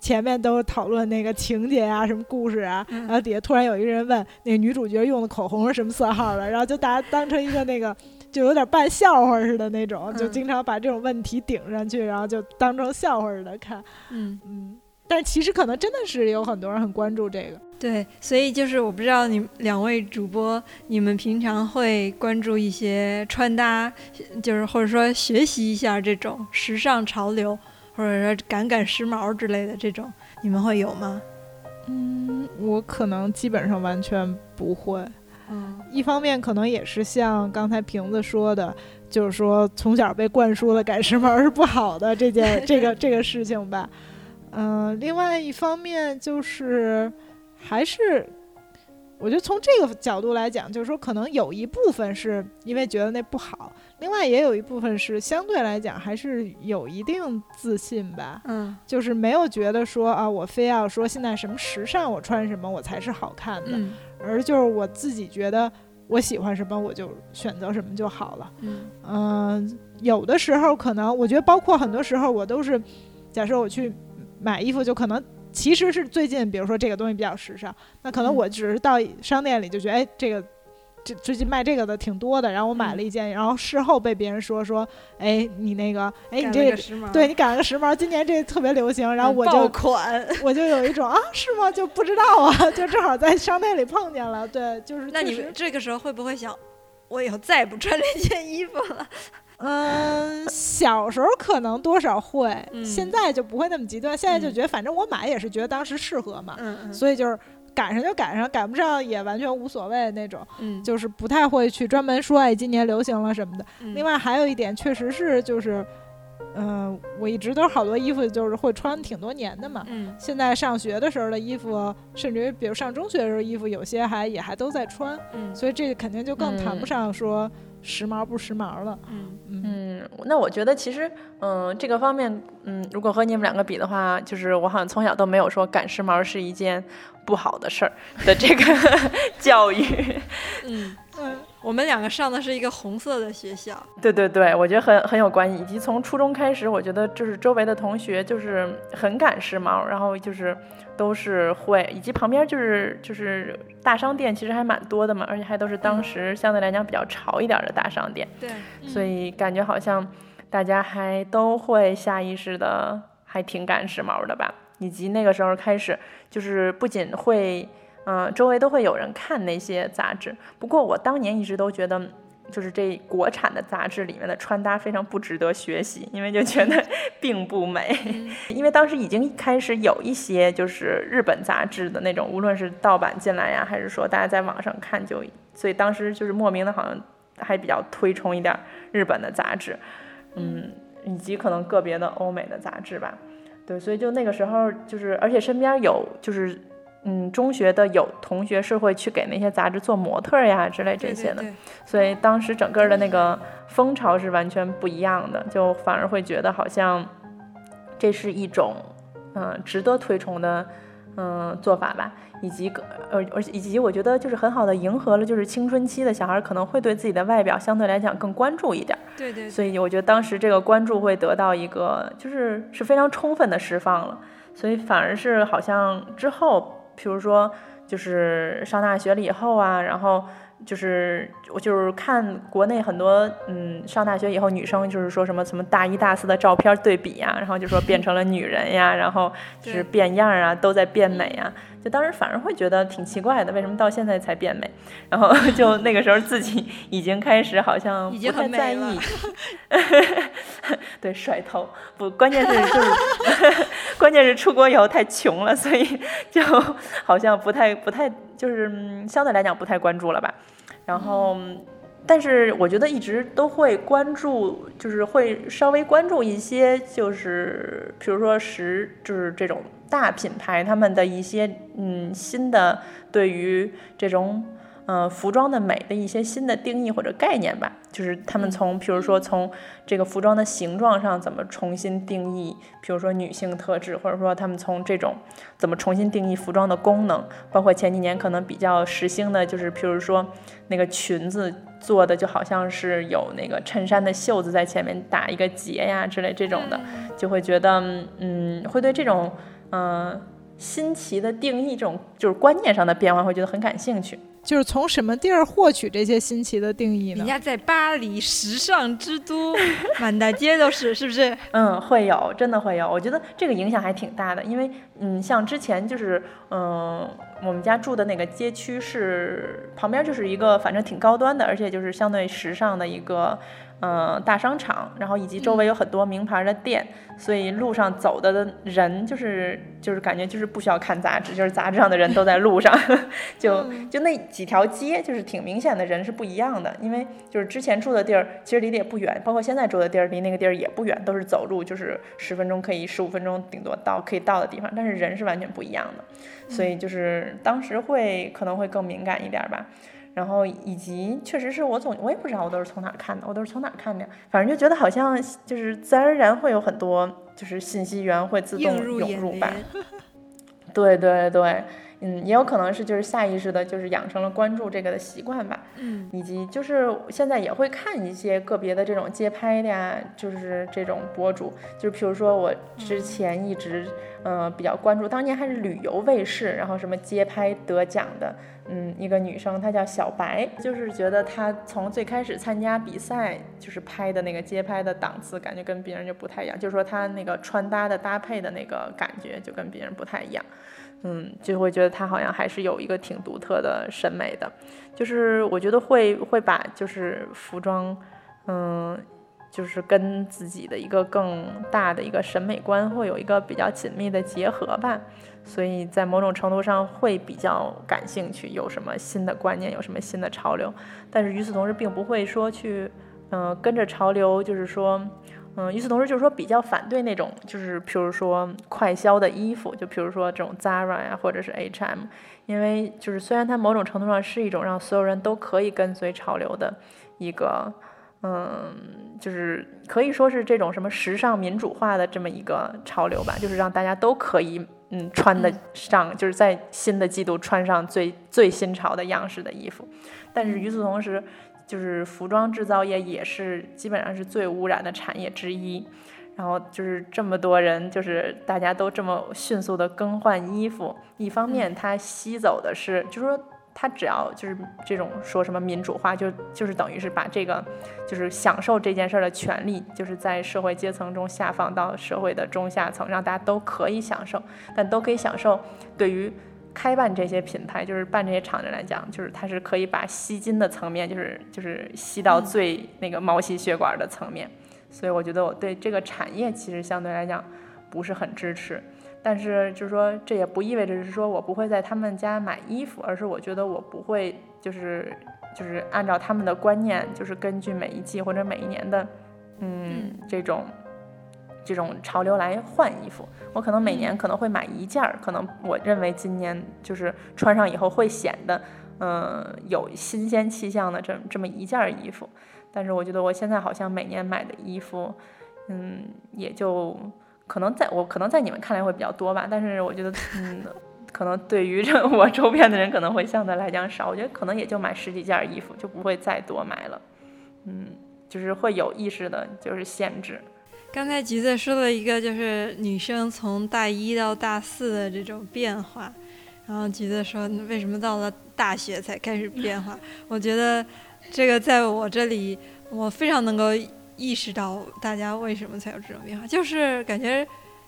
Speaker 2: 前面都讨论那个情节啊，什么故事啊，
Speaker 1: 嗯。
Speaker 2: 然后底下突然有一个人问那个女主角用的口红是什么色号的，然后就大家当成一个那个就有点扮笑话似的那种，就
Speaker 1: 嗯。
Speaker 2: 经常把这种问题顶上去，然后就当成笑话似的看，
Speaker 1: 嗯，
Speaker 2: 嗯，但是其实可能真的是有很多人很关注这个，
Speaker 1: 对，所以就是我不知道你们两位主播，你们平常会关注一些穿搭，就是或者说学习一下这种时尚潮流，或者说赶赶时髦之类的这种，你们会有吗？
Speaker 2: 嗯，我可能基本上完全不会。
Speaker 1: 嗯
Speaker 2: 一方面可能也是像刚才瓶子说的，就是说从小被灌输了赶时髦是不好的这件 这个这个事情吧。嗯、另外一方面就是还是，我觉得从这个角度来讲，就是说可能有一部分是因为觉得那不好，另外也有一部分是相对来讲还是有一定自信吧。
Speaker 1: 嗯
Speaker 2: 就是没有觉得说啊，我非要说现在什么时尚，我穿什么我才是好看的，
Speaker 1: 嗯
Speaker 2: 而就是我自己觉得我喜欢什么，我就选择什么就好了。
Speaker 1: 嗯
Speaker 2: 嗯、有的时候可能我觉得，包括很多时候我都是，假设我去买衣服，就可能其实是最近，比如说这个东西比较时尚，那可能
Speaker 1: 嗯
Speaker 2: 我只是到商店里就觉得，哎，这个。这最近卖这个的挺多的，然后我买了一件，然后事后被别人说说，哎，你那个，哎，你这个对你赶了个时髦，今年这特别流行，然后我就
Speaker 1: 款。
Speaker 2: 我就有一种啊，是吗？就不知道啊，就正好在商店里碰见了，对，就是
Speaker 1: 那你们这个时候会不会想，我以后再也不穿这件衣服了？
Speaker 2: 嗯，小时候可能多少会，
Speaker 1: 嗯
Speaker 2: 现在就不会那么极端，现在就
Speaker 1: 嗯
Speaker 2: 觉得反正我买也是觉得当时适合嘛，所以就是赶上就赶上，赶不上也完全无所谓那种，
Speaker 1: 嗯，
Speaker 2: 就是不太会去专门说哎今年流行了什么的。
Speaker 1: 嗯
Speaker 2: 另外还有一点，确实是就是，嗯、我一直都好多衣服就是会穿挺多年的嘛。
Speaker 1: 嗯
Speaker 2: 现在上学的时候的衣服，甚至于比如上中学的时候衣服，有些还也还都在穿，
Speaker 1: 嗯
Speaker 2: 所以这个肯定就更谈不
Speaker 3: 嗯
Speaker 2: 上说时髦不时髦了。
Speaker 1: 嗯
Speaker 2: 嗯
Speaker 3: 嗯，那我觉得其实，嗯，这个方面，嗯，如果和你们两个比的话，就是我好像从小都没有说赶时髦是一件不好的事儿的这个 教育。
Speaker 1: 嗯，
Speaker 2: 嗯
Speaker 1: 我们两个上的是一个红色的学校。
Speaker 3: 对对对，我觉得很很有关系，以及从初中开始，我觉得就是周围的同学就是很赶时髦，然后就是都是会，以及旁边就是就是大商店其实还蛮多的嘛，而且还都是当时相对来讲比较潮一点儿的大商店，
Speaker 1: 对，
Speaker 3: 所以感觉好像大家还都会下意识的还挺赶时髦的吧，以及那个时候开始就是不仅会。嗯，周围都会有人看那些杂志。不过我当年一直都觉得就是这国产的杂志里面的穿搭非常不值得学习，因为就觉得 并不美。因为当时已经开始有一些就是日本杂志的那种，无论是盗版进来呀，还是说大家在网上看就，所以当时就是莫名的好像还比较推崇一点日本的杂志，嗯，以及可能个别的欧美的杂志吧。对，所以就那个时候就是，而且身边有就是。嗯，中学的有同学是会去给那些杂志做模特呀之类这些的，所以当时整个的那个风潮是完全不一样的，就反而会觉得好像这是一种嗯值得推崇的嗯做法吧，以及呃而且以及我觉得就是很好的迎合了就是青春期的小孩可能会对自己的外表相对来讲更关注一点，
Speaker 1: 对对，
Speaker 3: 所以我觉得当时这个关注会得到一个就是是非常充分的释放了，所以反而是好像之后。比如说，就是上大学了以后啊，然后就是我就是看国内很多嗯，上大学以后女生就是说什么什么大一大四的照片对比呀，然后就说变成了女人呀，然后就是变样啊，都在变美啊。就当时反而会觉得挺奇怪的，为什么到现在才变美？然后 就那个时候自己已经开始好像不太在意，对，甩头不，关键是就是 关键是出国以后太穷了，所以就好像不太不太就是相对来讲不太关注了吧。然后，但是我觉得一直都会关注，就是会稍微关注一些，就是比如说时就是这种。大品牌他们的一些嗯新的对于这种嗯服装的美的一些新的定义或者概念吧，就是他们从比如说从这个服装的形状上怎么重新定义，比如说女性特质，或者说他们从这种怎么重新定义服装的功能，包括前几年可能比较时兴的就是比如说那个裙子做的就好像是有那个衬衫的袖子在前面打一个结呀之类这种的，就会觉得嗯会对这种。嗯，新奇的定义，这种就是观念上的变化，会觉得很感兴趣。
Speaker 2: 就是从什么地儿获取这些新奇的定义呢？
Speaker 1: 人家在巴黎，时尚之都，满大街都是，是不是？
Speaker 3: 嗯，会有，真的会有。我觉得这个影响还挺大的，因为嗯，像之前就是，嗯，我们家住的那个街区是旁边就是一个，反正挺高端的，而且就是相对时尚的一个。嗯，大商场，然后以及周围有很多名牌的店，所以路上走的人就是就是感觉就是不需要看杂志，就是杂志上的人都在路上，就就那几条街就是挺明显的人是不一样的，因为就是之前住的地儿其实离得也不远，包括现在住的地儿离那个地儿也不远，都是走路就是十分钟可以十五分钟顶多到可以到的地方，但是人是完全不一样的，所以就是当时会可能会更敏感一点吧。然后以及确实是我总我也不知道我都是从哪看的，我都是从哪看的，反正就觉得好像就是自然而然会有很多就是信息源会自动涌入吧。对对对，嗯，也有可能是就是下意识的，就是养成了关注这个的习惯吧。
Speaker 1: 嗯，
Speaker 3: 以及就是现在也会看一些个别的这种街拍的呀，就是这种博主，就是比如说我之前一直嗯比较关注，当年还是旅游卫视，然后什么街拍得奖的。嗯，一个女生，她叫小白，就是觉得她从最开始参加比赛，就是拍的那个街拍的档次，感觉跟别人就不太一样，就是说她那个穿搭的搭配的那个感觉就跟别人不太一样，嗯，就会觉得他好像还是有一个挺独特的审美的，就是我觉得会会把就是服装，嗯，就是跟自己的一个更大的一个审美观会有一个比较紧密的结合吧。所以在某种程度上会比较感兴趣，有什么新的观念，有什么新的潮流。但是与此同时，并不会说去，嗯，跟着潮流，就是说，嗯，与此同时，就是说比较反对那种，就是譬如说快销的衣服，就譬如说这种 Zara 呀，或者是 H&M，因为就是虽然它某种程度上是一种让所有人都可以跟随潮流的一个。嗯，就是可以说是这种什么时尚民主化的这么一个潮流吧，就是让大家都可以嗯穿得上，就是在新的季度穿上最最新潮的样式的衣服。但是与此同时，就是服装制造业也是基本上是最污染的产业之一。然后就是这么多人，就是大家都这么迅速的更换衣服，一方面它吸走的是，就是说。它只要就是这种说什么民主化，就就是等于是把这个就是享受这件事儿的权利，就是在社会阶层中下放到社会的中下层，让大家都可以享受，但都可以享受对于开办这些品牌，就是办这些厂子来讲，就是它是可以把吸金的层面，就是就是吸到最那个毛细血管的层面。所以我觉得我对这个产业其实相对来讲不是很支持。但是就是说，这也不意味着是说我不会在他们家买衣服，而是我觉得我不会就是就是按照他们的观念，就是根据每一季或者每一年的嗯这种。这种潮流来换衣服，我可能每年可能会买一件儿，可能我认为今年就是穿上以后会显得，嗯，有新鲜气象的这这么一件衣服。但是我觉得我现在好像每年买的衣服，嗯，也就可能在我可能在你们看来会比较多吧。但是我觉得，嗯，可能对于这我周边的人可能会相对来讲少。我觉得可能也就买十几件衣服，就不会再多买了。嗯，就是会有意识的，就是限制。
Speaker 1: 刚才橘子说了一个，就是女生从大一到大四的这种变化，然后橘子说为什么到了大学才开始变化？我觉得这个在我这里，我非常能够意识到大家为什么才有这种变化，就是感觉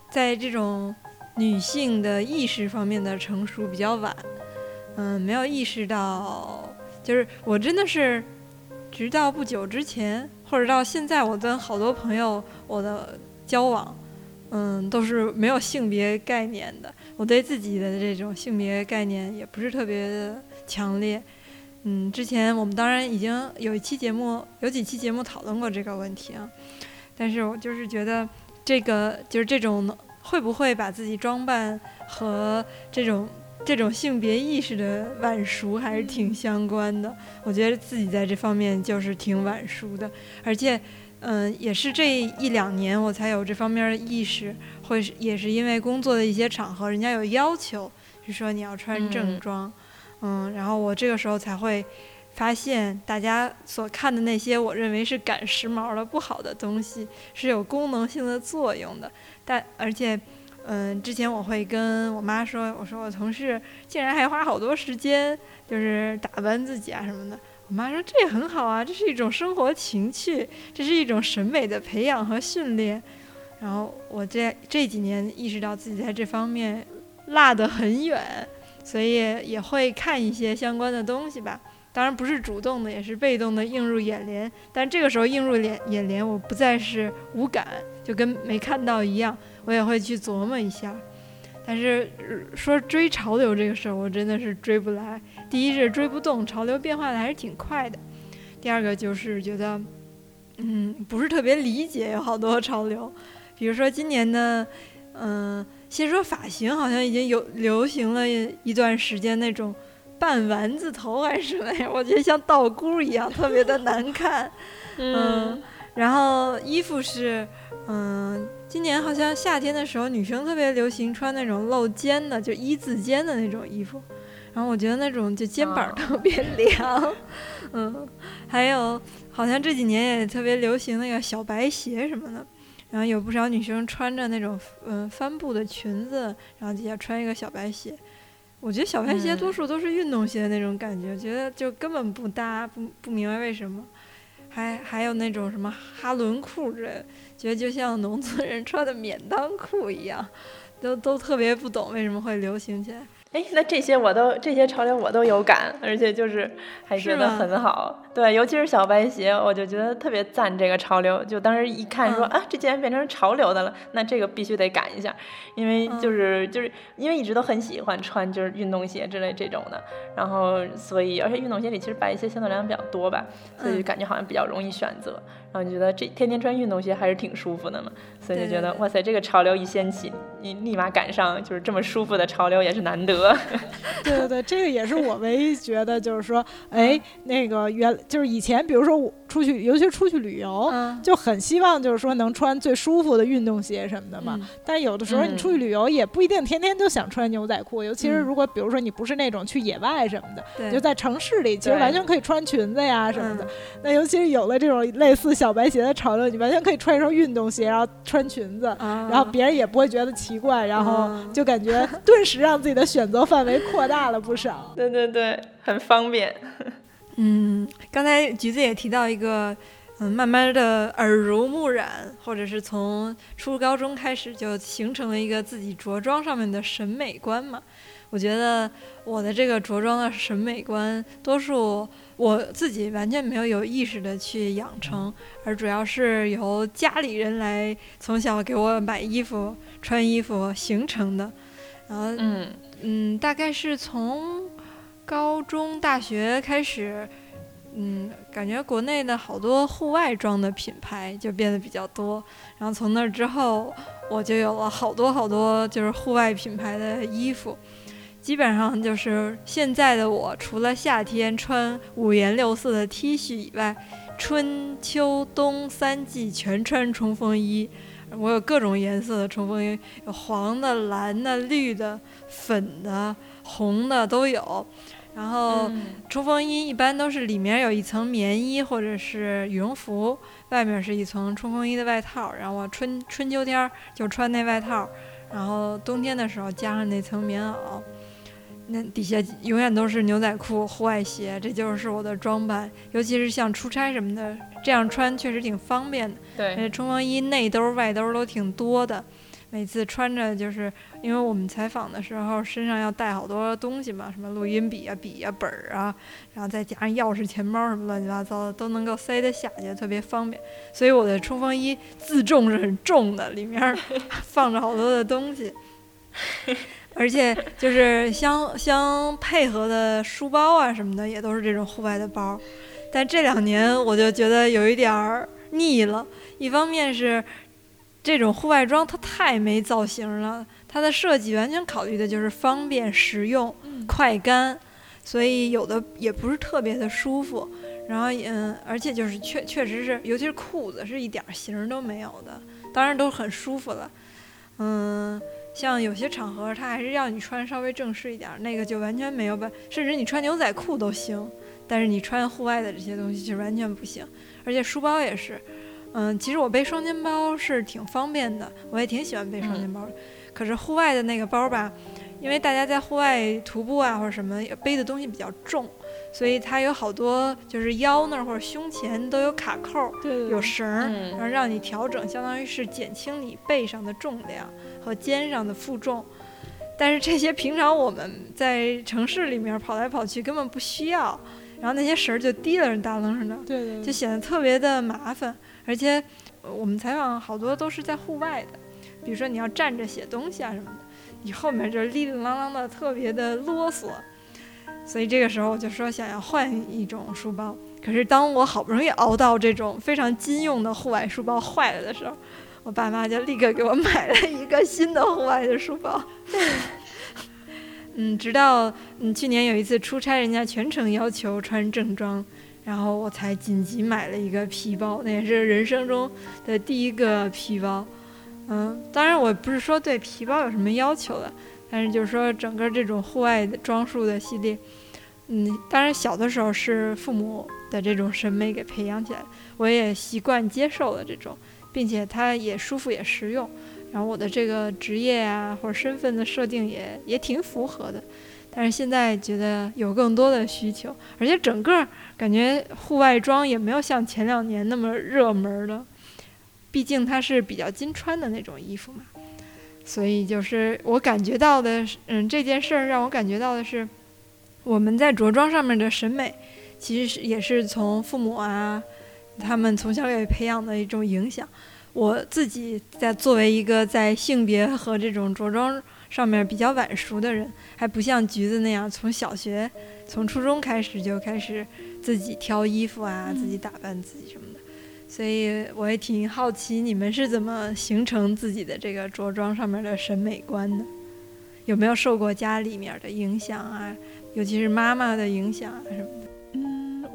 Speaker 1: 在这种女性的意识方面的成熟比较晚，嗯，没有意识到，就是我真的是直到不久之前。或者到现在，我跟好多朋友我的交往，嗯，都是没有性别概念的。我对自己的这种性别概念也不是特别的强烈。嗯，之前我们当然已经有一期节目，有几期节目讨论过这个问题啊。但是我就是觉得，这个就是这种会不会把自己装扮和这种。这种性别意识的晚熟还是挺相关的，我觉得自己在这方面就是挺晚熟的，而且，嗯，也是这一两年我才有这方面的意识，会也是因为工作的一些场合，人家有要求，就说你要穿正装，嗯，然后我这个时候才会发现，大家所看的那些我认为是赶时髦的不好的东西，是有功能性的作用的，但而且。嗯，之前我会跟我妈说，我说我同事竟然还花好多时间，就是打扮自己啊什么的。我妈说这也很好啊，这是一种生活情趣，这是一种审美的培养和训练。然后我这这几年意识到自己在这方面落得很远，所以也会看一些相关的东西吧。当然不是主动的，也是被动的映入眼帘。但这个时候映入眼眼帘，我不再是无感，就跟没看到一样。我也会去琢磨一下，但是说追潮流这个事儿，我真的是追不来。第一是追不动，潮流变化的还是挺快的；第二个就是觉得，嗯，不是特别理解有好多潮流。比如说今年的，嗯，先说发型，好像已经有流行了一段时间那种半丸子头还是什么呀？我觉得像道姑一样，特别的难看。嗯，然后衣服是，嗯。今年好像夏天的时候，女生特别流行穿那种露肩的，就一字肩的那种衣服。然后我觉得那种就肩膀特别凉，嗯，还有好像这几年也特别流行那个小白鞋什么的。然后有不少女生穿着那种嗯帆布的裙子，然后底下穿一个小白鞋。我觉得小白鞋多数都是运动鞋的那种感觉，觉得就根本不搭，不不明白为什么。还还有那种什么哈伦裤之类的。觉得就像农村人 穿的免裆裤一样，都都特别不懂为什么会流行起来。
Speaker 3: 哎，那这些我都这些潮流我都有感，而且就是还觉得很好。对，尤其是小白鞋，我就觉得特别赞这个潮流。就当时一看说啊，这竟然变成潮流的了，那这个必须得赶一下，因为就是就是因为一直都很喜欢穿就是运动鞋之类这种的，然后所以而且运动鞋里其实白鞋相对来讲比较多吧，所以感觉好像比较容易选择。然后你觉得这天天穿运动鞋还是挺舒服的嘛，所以就觉得哇塞，这个潮流一掀起，你立马赶上，就是这么舒服的潮流也是难得。
Speaker 2: 对对对，这个也是我唯一觉得，就是说，哎，那个原就是以前，比如说我出去，尤其出去旅游，就很希望就是说能穿最舒服的运动鞋什么的嘛。但有的时候你出去旅游也不一定天天就想穿牛仔裤，尤其是如果比如说你不是那种去野外什么的，就在城市里，其实完全可以穿裙子呀什么的。那尤其是有了这种类似小白鞋的潮流，你完全可以穿一双运动鞋，然后穿裙子，然后别人也不会觉得奇怪，然后就感觉顿时让自己的选择。范围扩大了不少，
Speaker 3: 对对对，很方便。
Speaker 1: 嗯，刚才橘子也提到一个，嗯，慢慢的耳濡目染，或者是从初高中开始就形成了一个自己着装上面的审美观嘛。我觉得我的这个着装的审美观，多数我自己完全没有有意识的去养成，而主要是由家里人来从小给我买衣服、穿衣服形成的。然后，
Speaker 3: 嗯
Speaker 1: 嗯，大概是从高中、大学开始。嗯，感觉国内的好多户外装的品牌就变得比较多，然后从那之后，我就有了好多好多就是户外品牌的衣服，基本上就是现在的我，除了夏天穿五颜六色的 T 恤以外，春秋冬三季全穿冲锋衣，我有各种颜色的冲锋衣，有黄的、蓝的、绿的、粉的、红的都有。然后冲锋衣一般都是里面有一层棉衣或者是羽绒服，外面是一层冲锋衣的外套。然后我春春秋天就穿那外套，然后冬天的时候加上那层棉袄，那底下永远都是牛仔裤、户外鞋，这就是我的装扮。尤其是像出差什么的，这样穿确实挺方便的。
Speaker 3: 对，
Speaker 1: 冲锋衣内兜外兜都挺多的。每次穿着就是因为我们采访的时候身上要带好多东西嘛，什么录音笔啊、笔啊、本儿啊，然后再加上钥匙、钱包什么乱七八糟的都能够塞得下去，特别方便。所以我的冲锋衣自重是很重的，里面 放着好多的东西，而且就是相相配合的书包啊什么的也都是这种户外的包。但这两年我就觉得有一点儿腻了，一方面是。这种户外装它太没造型了，它的设计完全考虑的就是方便实用、快干，所以有的也不是特别的舒服。然后嗯，而且就是确确实是，尤其是裤子是一点型都没有的，当然都很舒服了。嗯，像有些场合它还是要你穿稍微正式一点，那个就完全没有办，甚至你穿牛仔裤都行，但是你穿户外的这些东西就完全不行。而且书包也是。嗯，其实我背双肩包是挺方便的，我也挺喜欢背双肩包的。可是户外的那个包吧，因为大家在户外徒步啊或者什么，背的东西比较重，所以它有好多就是腰那儿或者胸前都有卡扣，有绳儿，然后让你调整，相当于是减轻你背上的重量和肩上的负重。但是这些平常我们在城市里面跑来跑去根本不需要，然后那些绳儿就提了大楞上的，
Speaker 2: 对对，
Speaker 1: 就显得特别的麻烦。而且，我们采访好多都是在户外的，比如说你要站着写东西啊什么的，你后面就哩哩啷啷的，特别的啰嗦。所以这个时候我就说想要换一种书包。可是当我好不容易熬到这种非常金用的户外书包坏了的时候，我爸妈就立刻给我买了一个新的户外的书包。嗯，直到嗯去年有一次出差，人家全程要求穿正装。然后我才紧急买了一个皮包，那也是人生中的第一个皮包。嗯，当然我不是说对皮包有什么要求的，但是就是说整个这种户外的装束的系列，嗯，当然小的时候是父母的这种审美给培养起来，我也习惯接受了这种，并且它也舒服也实用，然后我的这个职业啊或者身份的设定也也挺符合的。但是现在觉得有更多的需求，而且整个感觉户外装也没有像前两年那么热门了。毕竟它是比较金穿的那种衣服嘛，所以就是我感觉到的，嗯，这件事儿让我感觉到的是，我们在着装上面的审美，其实是也是从父母啊，他们从小给培养的一种影响。我自己在作为一个在性别和这种着装。上面比较晚熟的人，还不像橘子那样从小学、从初中开始就开始自己挑衣服啊，自己打扮自己什么的。所以我也挺好奇，你们是怎么形成自己的这个着装上面的审美观的？有没有受过家里面的影响啊？尤其是妈妈的影响啊什么的？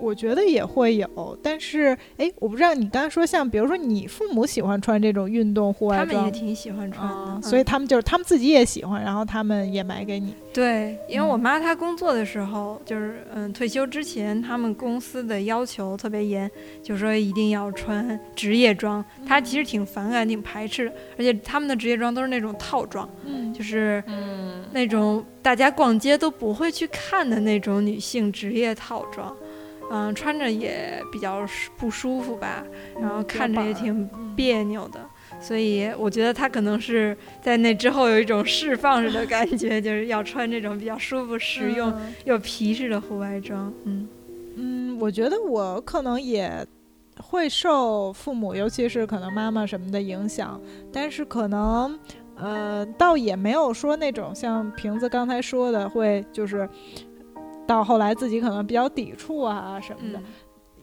Speaker 2: 我觉得也会有，但是哎，我不知道你刚才说像，比如说你父母喜欢穿这种运动户外
Speaker 1: 装，他们也挺喜欢穿的，
Speaker 2: 所以他们就是他们自己也喜欢，然后他们也买给你。
Speaker 1: 对，因为我妈她工作的时候，就是嗯退休之前，他们公司的要求特别严，就说一定要穿职业装。她其实挺反感、挺排斥的，而且他们的职业装都是那种套装，
Speaker 2: 嗯，
Speaker 1: 就是嗯那种大家逛街都不会去看的那种女性职业套装。嗯，穿着也比较不舒服吧，然后
Speaker 2: 嗯
Speaker 1: 看着也挺
Speaker 2: 嗯
Speaker 1: 别扭的。所以我觉得他可能是在那之后有一种释放似的感觉，就是要穿这种比较舒服、实用
Speaker 2: 嗯
Speaker 1: 又皮实的户外装。嗯
Speaker 2: 嗯，我觉得我可能也会受父母，尤其是可能妈妈什么的影响，但是可能。呃，倒也没有说那种像瓶子刚才说的，会就是到后来自己可能比较抵触啊什么的，
Speaker 1: 嗯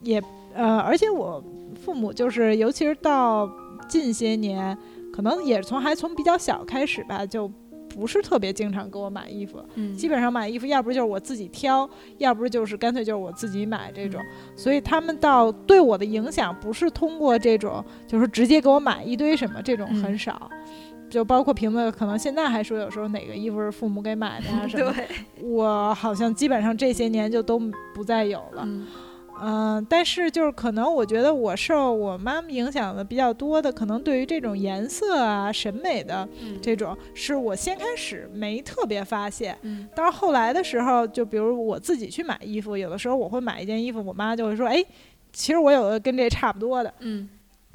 Speaker 2: 也呃，而且我父母就是，尤其是到近些年，可能也从还从比较小开始吧，就不是特别经常给我买衣服，
Speaker 1: 嗯，
Speaker 2: 基本上买衣服，要不就是我自己挑，要不就是干脆就是我自己买这种。所以他们到对我的影响不是通过这种，就是直接给我买一堆什么这种
Speaker 1: 嗯
Speaker 2: 很少。就包括瓶子，可能现在还说有时候哪个衣服是父母给买的呀 什么，
Speaker 1: 对，
Speaker 2: 我好像基本上这些年就都不再有了。
Speaker 1: 嗯。
Speaker 2: 嗯、但是就是可能我觉得我受我妈妈影响的比较多的，可能对于这种颜色啊、审美的
Speaker 1: 嗯
Speaker 2: 这种，是我先开始没特别发现，
Speaker 1: 嗯。
Speaker 2: 到后来的时候，就比如我自己去买衣服，有的时候我会买一件衣服，我妈就会说，哎，其实我有的跟这差不多的，
Speaker 1: 嗯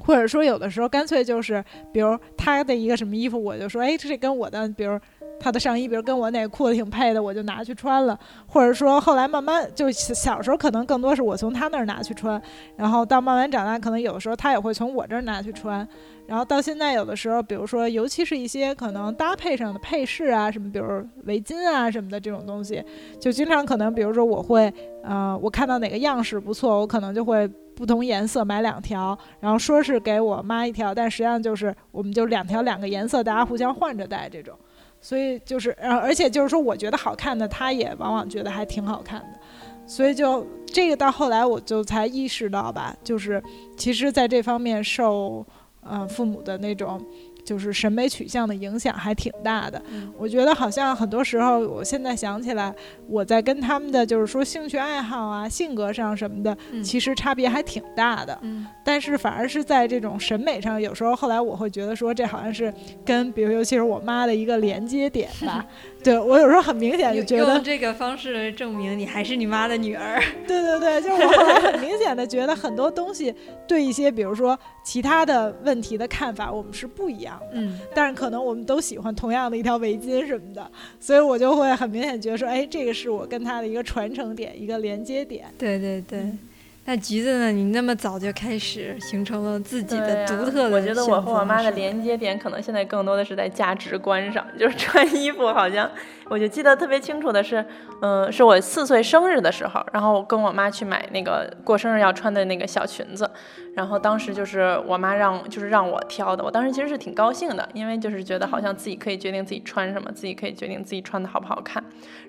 Speaker 2: 或者说有的时候干脆就是，比如她的一个什么衣服，我就说，哎，这跟我的，比如她的上衣，比如跟我哪个裤子挺配的，我就拿去穿了。或者说后来慢慢就小时候可能更多是我从她那儿拿去穿，然后到慢慢长大，可能有的时候她也会从我这儿拿去穿。然后到现在有的时候，比如说尤其是一些可能搭配上的配饰啊，什么比如围巾啊什么的这种东西，就经常可能比如说我会，呃，我看到哪个样式不错，我可能就会。不同颜色买两条，然后说是给我妈一条，但实际上就是我们就两条两个颜色，大家互相换着戴这种。所以就是，呃，而且就是说，我觉得好看的，她也往往觉得还挺好看的。所以就这个到后来我就才意识到吧，就是其实在这方面受呃父母的那种就是审美取向的影响还挺大的。
Speaker 1: 嗯
Speaker 2: 我觉得好像很多时候，我现在想起来，我在跟他们的就是说兴趣爱好啊、性格上什么的，
Speaker 1: 嗯
Speaker 2: 其实差别还挺大的。
Speaker 1: 嗯
Speaker 2: 但是反而是在这种审美上，有时候后来我会觉得说，这好像是跟比如尤其是我妈的一个连接点吧。对我有时候很明显就觉得
Speaker 1: 用，这个方式证明你还是你妈的女儿。
Speaker 2: 对对对，就是我很明显的觉得很多东西对一些比如说其他的问题的看法，我们是不一样的。
Speaker 1: 嗯
Speaker 2: 但是可能我们都喜欢同样的一条围巾什么的，所以我就会很明显觉得说，哎，这个是我跟他的一个传承点，一个连接点。
Speaker 1: 对对对。
Speaker 2: 嗯
Speaker 1: 那橘子呢？你那么早就开始形成了自己的独特的、
Speaker 3: 我觉得我和我妈的。连接点，可能现在更多的是在价值观上，就是穿衣服好像，我就记得特别清楚的是，嗯、是我四岁生日的时候，然后跟我妈去买那个过生日要穿的那个小裙子，然后当时就是我妈让就是让我挑的，我当时其实是挺高兴的，因为就是觉得好像自己可以决定自己穿什么，自己可以决定自己穿的好不好看，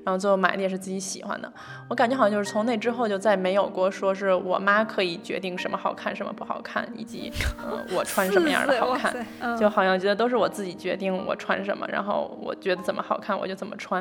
Speaker 3: 然后最后买的也是自己喜欢的。我感觉好像就是从那之后就再没有过说是我妈可以决定什么好看什么不好看，以及嗯、我穿什么样的好看。
Speaker 1: 看
Speaker 3: 就好像觉得都是我自己决定我穿什么，然后我觉得怎么好看我就怎么穿，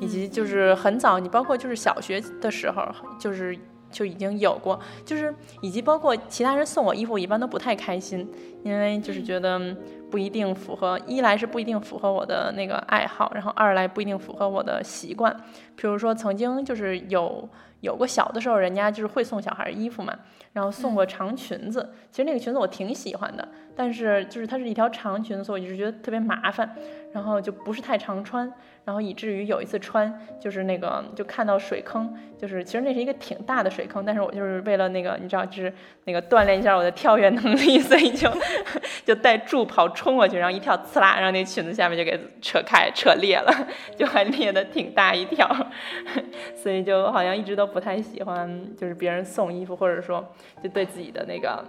Speaker 3: 以及就是很早，你包括就是小学的时候，就是就已经有过，就是以及包括其他人送我衣服，我一般都不太开心，因为就是觉得不一定符合，一来是不一定符合我的那个爱好，然后二来不一定符合我的习惯，比如说曾经就是有有过小的时候，人家就是会送小孩衣服嘛，然后送过长裙子，其实那个裙子我挺喜欢的，但是就是它是一条长裙子，所以我就是觉得特别麻烦，然后就不是太常穿，然后以至于有一次穿就是那个就看到水坑，就是其实那是一个挺大的水坑，但是我就是为了那个你知道就是那个锻炼一下我的跳跃能力，所以就 就带助跑冲过去，然后一跳呲啦，然后那裙子下面就给扯开扯裂了，就还裂的挺大一条，所以就好像一直都不太喜欢就是别人送衣服，或者说就对自己的那个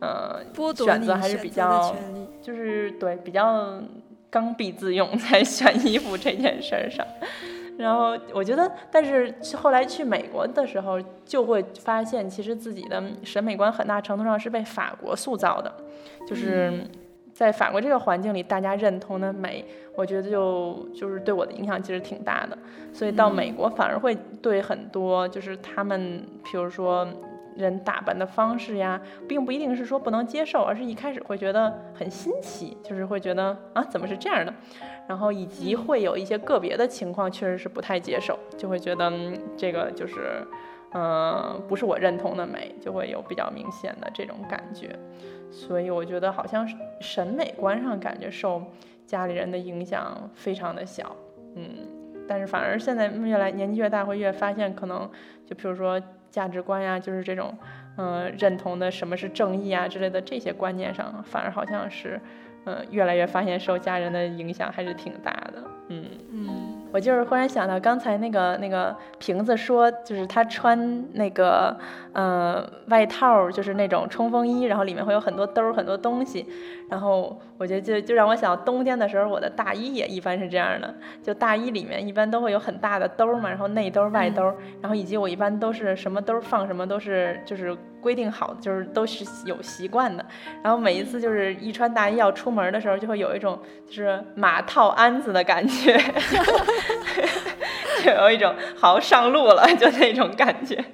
Speaker 3: 呃选择还是比较。就是对比较刚愎自用 在选衣服这件事儿上。然后我觉得，但是去后来去美国的时候，就会发现其实自己的审美观很大程度上是被法国塑造的，就是在法国这个环境里，大家认同的美，我觉得就就是对我的影响其实挺大的。所以到美国反而会对很多就是他们，比如说人打扮的方式呀，并不一定是说不能接受，而是一开始会觉得很新奇，就是会觉得啊怎么是这样的，然后以及会有一些个别的情况确实是不太接受，就会觉得、嗯、这个就是。嗯，不是我认同的美，就会有比较明显的这种感觉。所以我觉得好像审美观上感觉受家里人的影响非常的小，嗯，但是反而现在越来年纪越大，会越发现可能就比如说价值观呀，就是这种嗯认同的什么是正义啊之类的这些观念上，反而好像是嗯越来越发现受家人的影响还是挺大的，嗯嗯。我就是忽然想到，刚才那个那个瓶子说，就是他穿那个呃外套，就是那种冲锋衣，然后里面会有很多兜儿，很多东西。然后我觉得就就让我想，冬天的时候我的大衣也一般是这样的，就大衣里面一般都会有很大的兜嘛，然后内兜、外兜，然后以及我一般都是什么兜放什么都是就是规定好，就是都是有习惯的。然后每一次就是一穿大衣要出门的时候，就会有一种就是马套鞍子的感觉。就有一种好上路了，就那种感觉。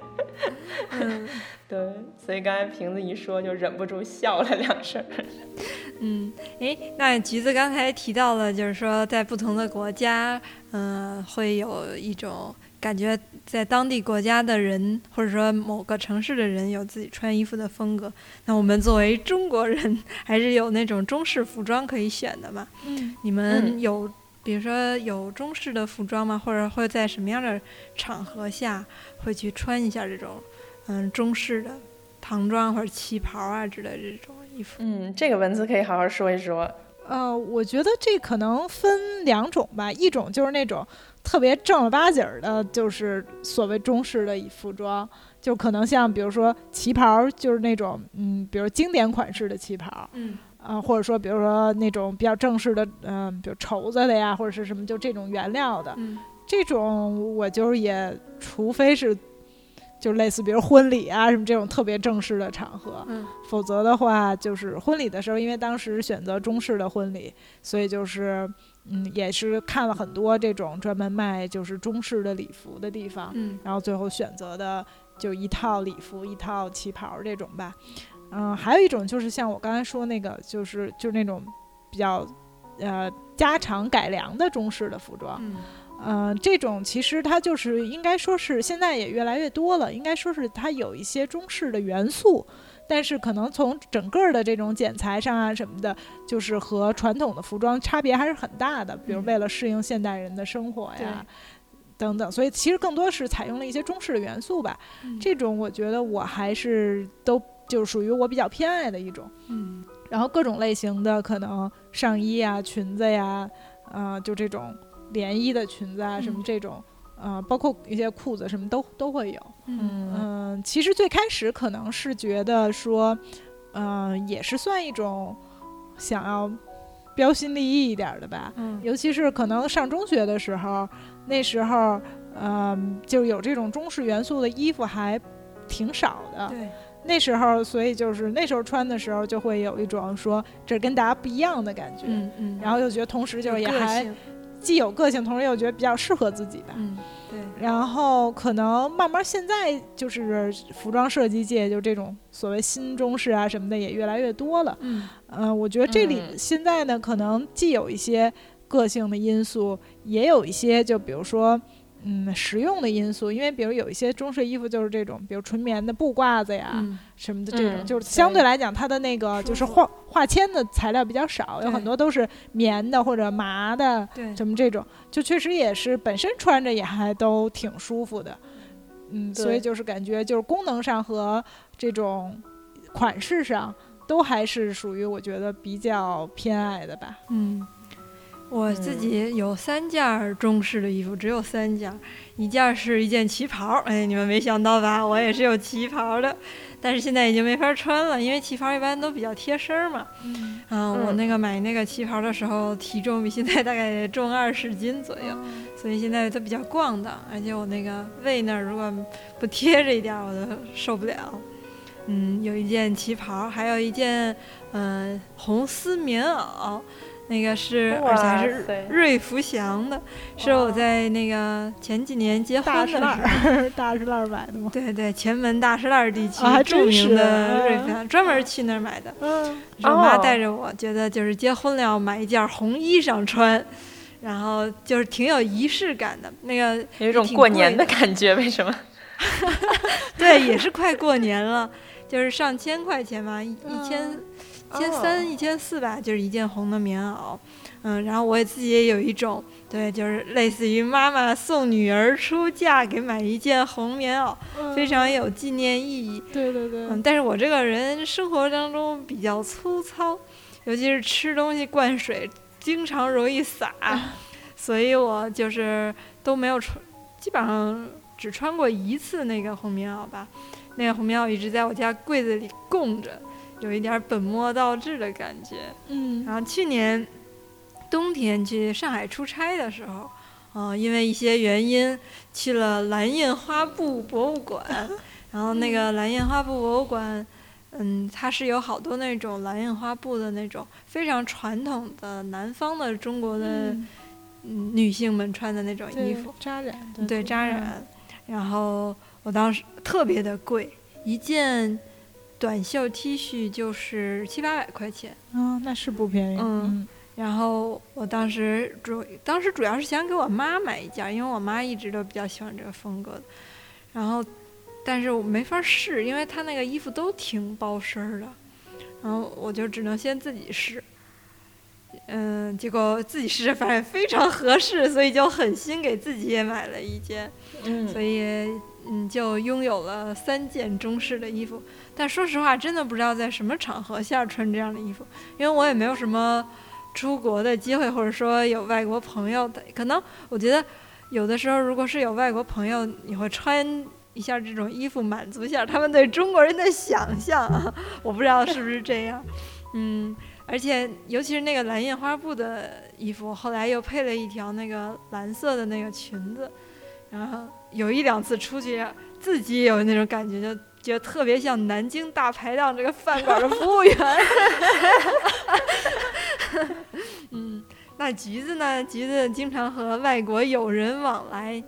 Speaker 1: 嗯，
Speaker 3: 对，所以刚才瓶子一说，就忍不住笑了两声。
Speaker 1: 嗯，哎，那橘子刚才提到了，就是说在不同的国家，嗯，会有一种感觉，在当地国家的人，或者说某个城市的人，有自己穿衣服的风格。那我们作为中国人，还是有那种中式服装可以选的嘛？
Speaker 2: 嗯，
Speaker 1: 你们有？比如说有中式的服装吗？或者会在什么样的场合下会去穿一下这种嗯中式的唐装或者旗袍啊之类的这种衣服？
Speaker 3: 嗯，这个文字可以好好说一说。
Speaker 2: 呃，我觉得这可能分两种吧，一种就是那种特别正儿八经的，就是所谓中式的服装，就可能像比如说旗袍，就是那种嗯，比如经典款式的旗袍。
Speaker 1: 嗯。
Speaker 2: 啊，或者说，比如说那种比较正式的，嗯，比如绸子的呀，或者是什么，就这种原料的，这种我就是也，除非是，就类似比如婚礼啊什么这种特别正式的场合，
Speaker 1: 嗯，
Speaker 2: 否则的话，就是婚礼的时候，因为当时选择中式的婚礼，所以就是，嗯，也是看了很多这种专门卖就是中式的礼服的地方，
Speaker 1: 嗯，
Speaker 2: 然后最后选择的就一套礼服，一套旗袍这种吧。嗯，还有一种就是像我刚才说那个，就是就是那种比较呃家常改良的中式的服装。嗯，这种其实它就是应该说是现在也越来越多了，应该说是它有一些中式的元素，但是可能从整个的这种剪裁上啊什么的，就是和传统的服装差别还是很大的。比如为了适应现代人的生活呀等等，所以其实更多是采用了一些中式的元素吧。这种我觉得我还是都。就是属于我比较偏爱的一种，
Speaker 1: 嗯，
Speaker 2: 然后各种类型的可能上衣啊、裙子呀，呃，就这种连衣的裙子啊，什么这种，呃，包括一些裤子什么都都会有，嗯，其实最开始可能是觉得说，嗯，也是算一种想要标新立异一点的吧，
Speaker 1: 嗯，
Speaker 2: 尤其是可能上中学的时候，那时候，嗯，就有这种中式元素的衣服还挺少的，
Speaker 1: 对。
Speaker 2: 那时候，所以就是那时候穿的时候，就会有一种说这跟大家不一样的感觉，
Speaker 1: 嗯嗯，
Speaker 2: 然后又觉得同时就是也还既有个性，同时又觉得比较适合自己吧，
Speaker 1: 嗯，对。
Speaker 2: 然后可能慢慢现在就是服装设计界就这种所谓新中式啊什么的也越来越多了，
Speaker 1: 嗯
Speaker 2: 嗯，我觉得这里现在呢，可能既有一些个性的因素，也有一些就比如说。嗯，实用的因素，因为比如有一些中式衣服就是这种，比如纯棉的布褂子呀什么的，这种就是相对来讲它的那个就是化化纤的材料比较少，有很多都是棉的或者麻的，什么这种，就确实也是本身穿着也还都挺舒服的。嗯，所以就是感觉就是功能上和这种款式上都还是属于我觉得比较偏爱的吧。
Speaker 1: 嗯。我自己有三件中式的衣服，只有三件，一件是一件旗袍，哎，你们没想到吧？我也是有旗袍的，但是现在已经没法穿了，因为旗袍一般都比较贴身儿嘛。嗯，我那个买那个旗袍的时候，体重比现在大概重二十斤左右，所以现在它比较逛荡，而且我那个胃那儿如果不贴着一点，我都受不了。嗯，有一件旗袍，还有一件嗯红丝棉袄。那个是，而且还是瑞福祥的，是我在那个前几年结婚的时
Speaker 2: 候，大石烂买的吗？
Speaker 1: 对对，前门大石烂地区著名的瑞福祥，专门去那儿买的。
Speaker 2: 嗯，
Speaker 1: 我妈带着我，觉得就是结婚了要买一件红衣裳穿，然后就是挺有仪式感的。那个
Speaker 3: 有一种过年的感觉，为什么？
Speaker 1: 对，也是快过年了，就是上千块钱吧，一一千、一千三、一千四吧，就是一件红的棉袄。嗯，然后我也自己也有一种，对，就是类似于妈妈送女儿出嫁给买一件红棉袄，非常有纪念意义。
Speaker 2: 对对对。
Speaker 1: 嗯，但是我这个人生活当中比较粗糙，尤其是吃东西灌水，经常容易洒，所以我就是都没有穿，基本上只穿过一次那个红棉袄吧。那个红棉袄一直在我家柜子里供着，有一点本末倒置的感觉。
Speaker 2: 嗯。
Speaker 1: 然后去年。冬天去上海出差的时候，嗯，因为一些原因去了蓝印花布博物馆，然后那个蓝印花布博物馆，嗯，它是有好多那种蓝印花布的那种非常传统的南方的中国的女性们穿的那种衣服，
Speaker 2: 扎染，
Speaker 1: 对扎染，然后我当时特别的贵，一件短袖 T 恤就是七八百块钱，
Speaker 2: 啊，那是不便宜，
Speaker 1: 嗯。然后我当时主当时主要是想给我妈买一件，因为我妈一直都比较喜欢这个风格的。然后，但是我没法试，因为她那个衣服都挺包身儿的。然后我就只能先自己试。嗯，结果自己试着发现非常合适，所以就狠心给自己也买了一件。
Speaker 3: 嗯，
Speaker 1: 所以嗯就拥有了三件中式的衣服。但说实话，真的不知道在什么场合下穿这样的衣服，因为我也没有什么。出国的机会，或者说有外国朋友的，可能我觉得有的时候，如果是有外国朋友，你会穿一下这种衣服，满足一下他们对中国人的想象。我不知道是不是这样，嗯，而且尤其是那个蓝印花布的衣服，后来又配了一条那个蓝色的那个裙子，然后有一两次出去，自己有那种感觉，就觉得特别像南京大排档这个饭馆的服务员。嗯，那橘子呢？橘子经常和外国友人往来，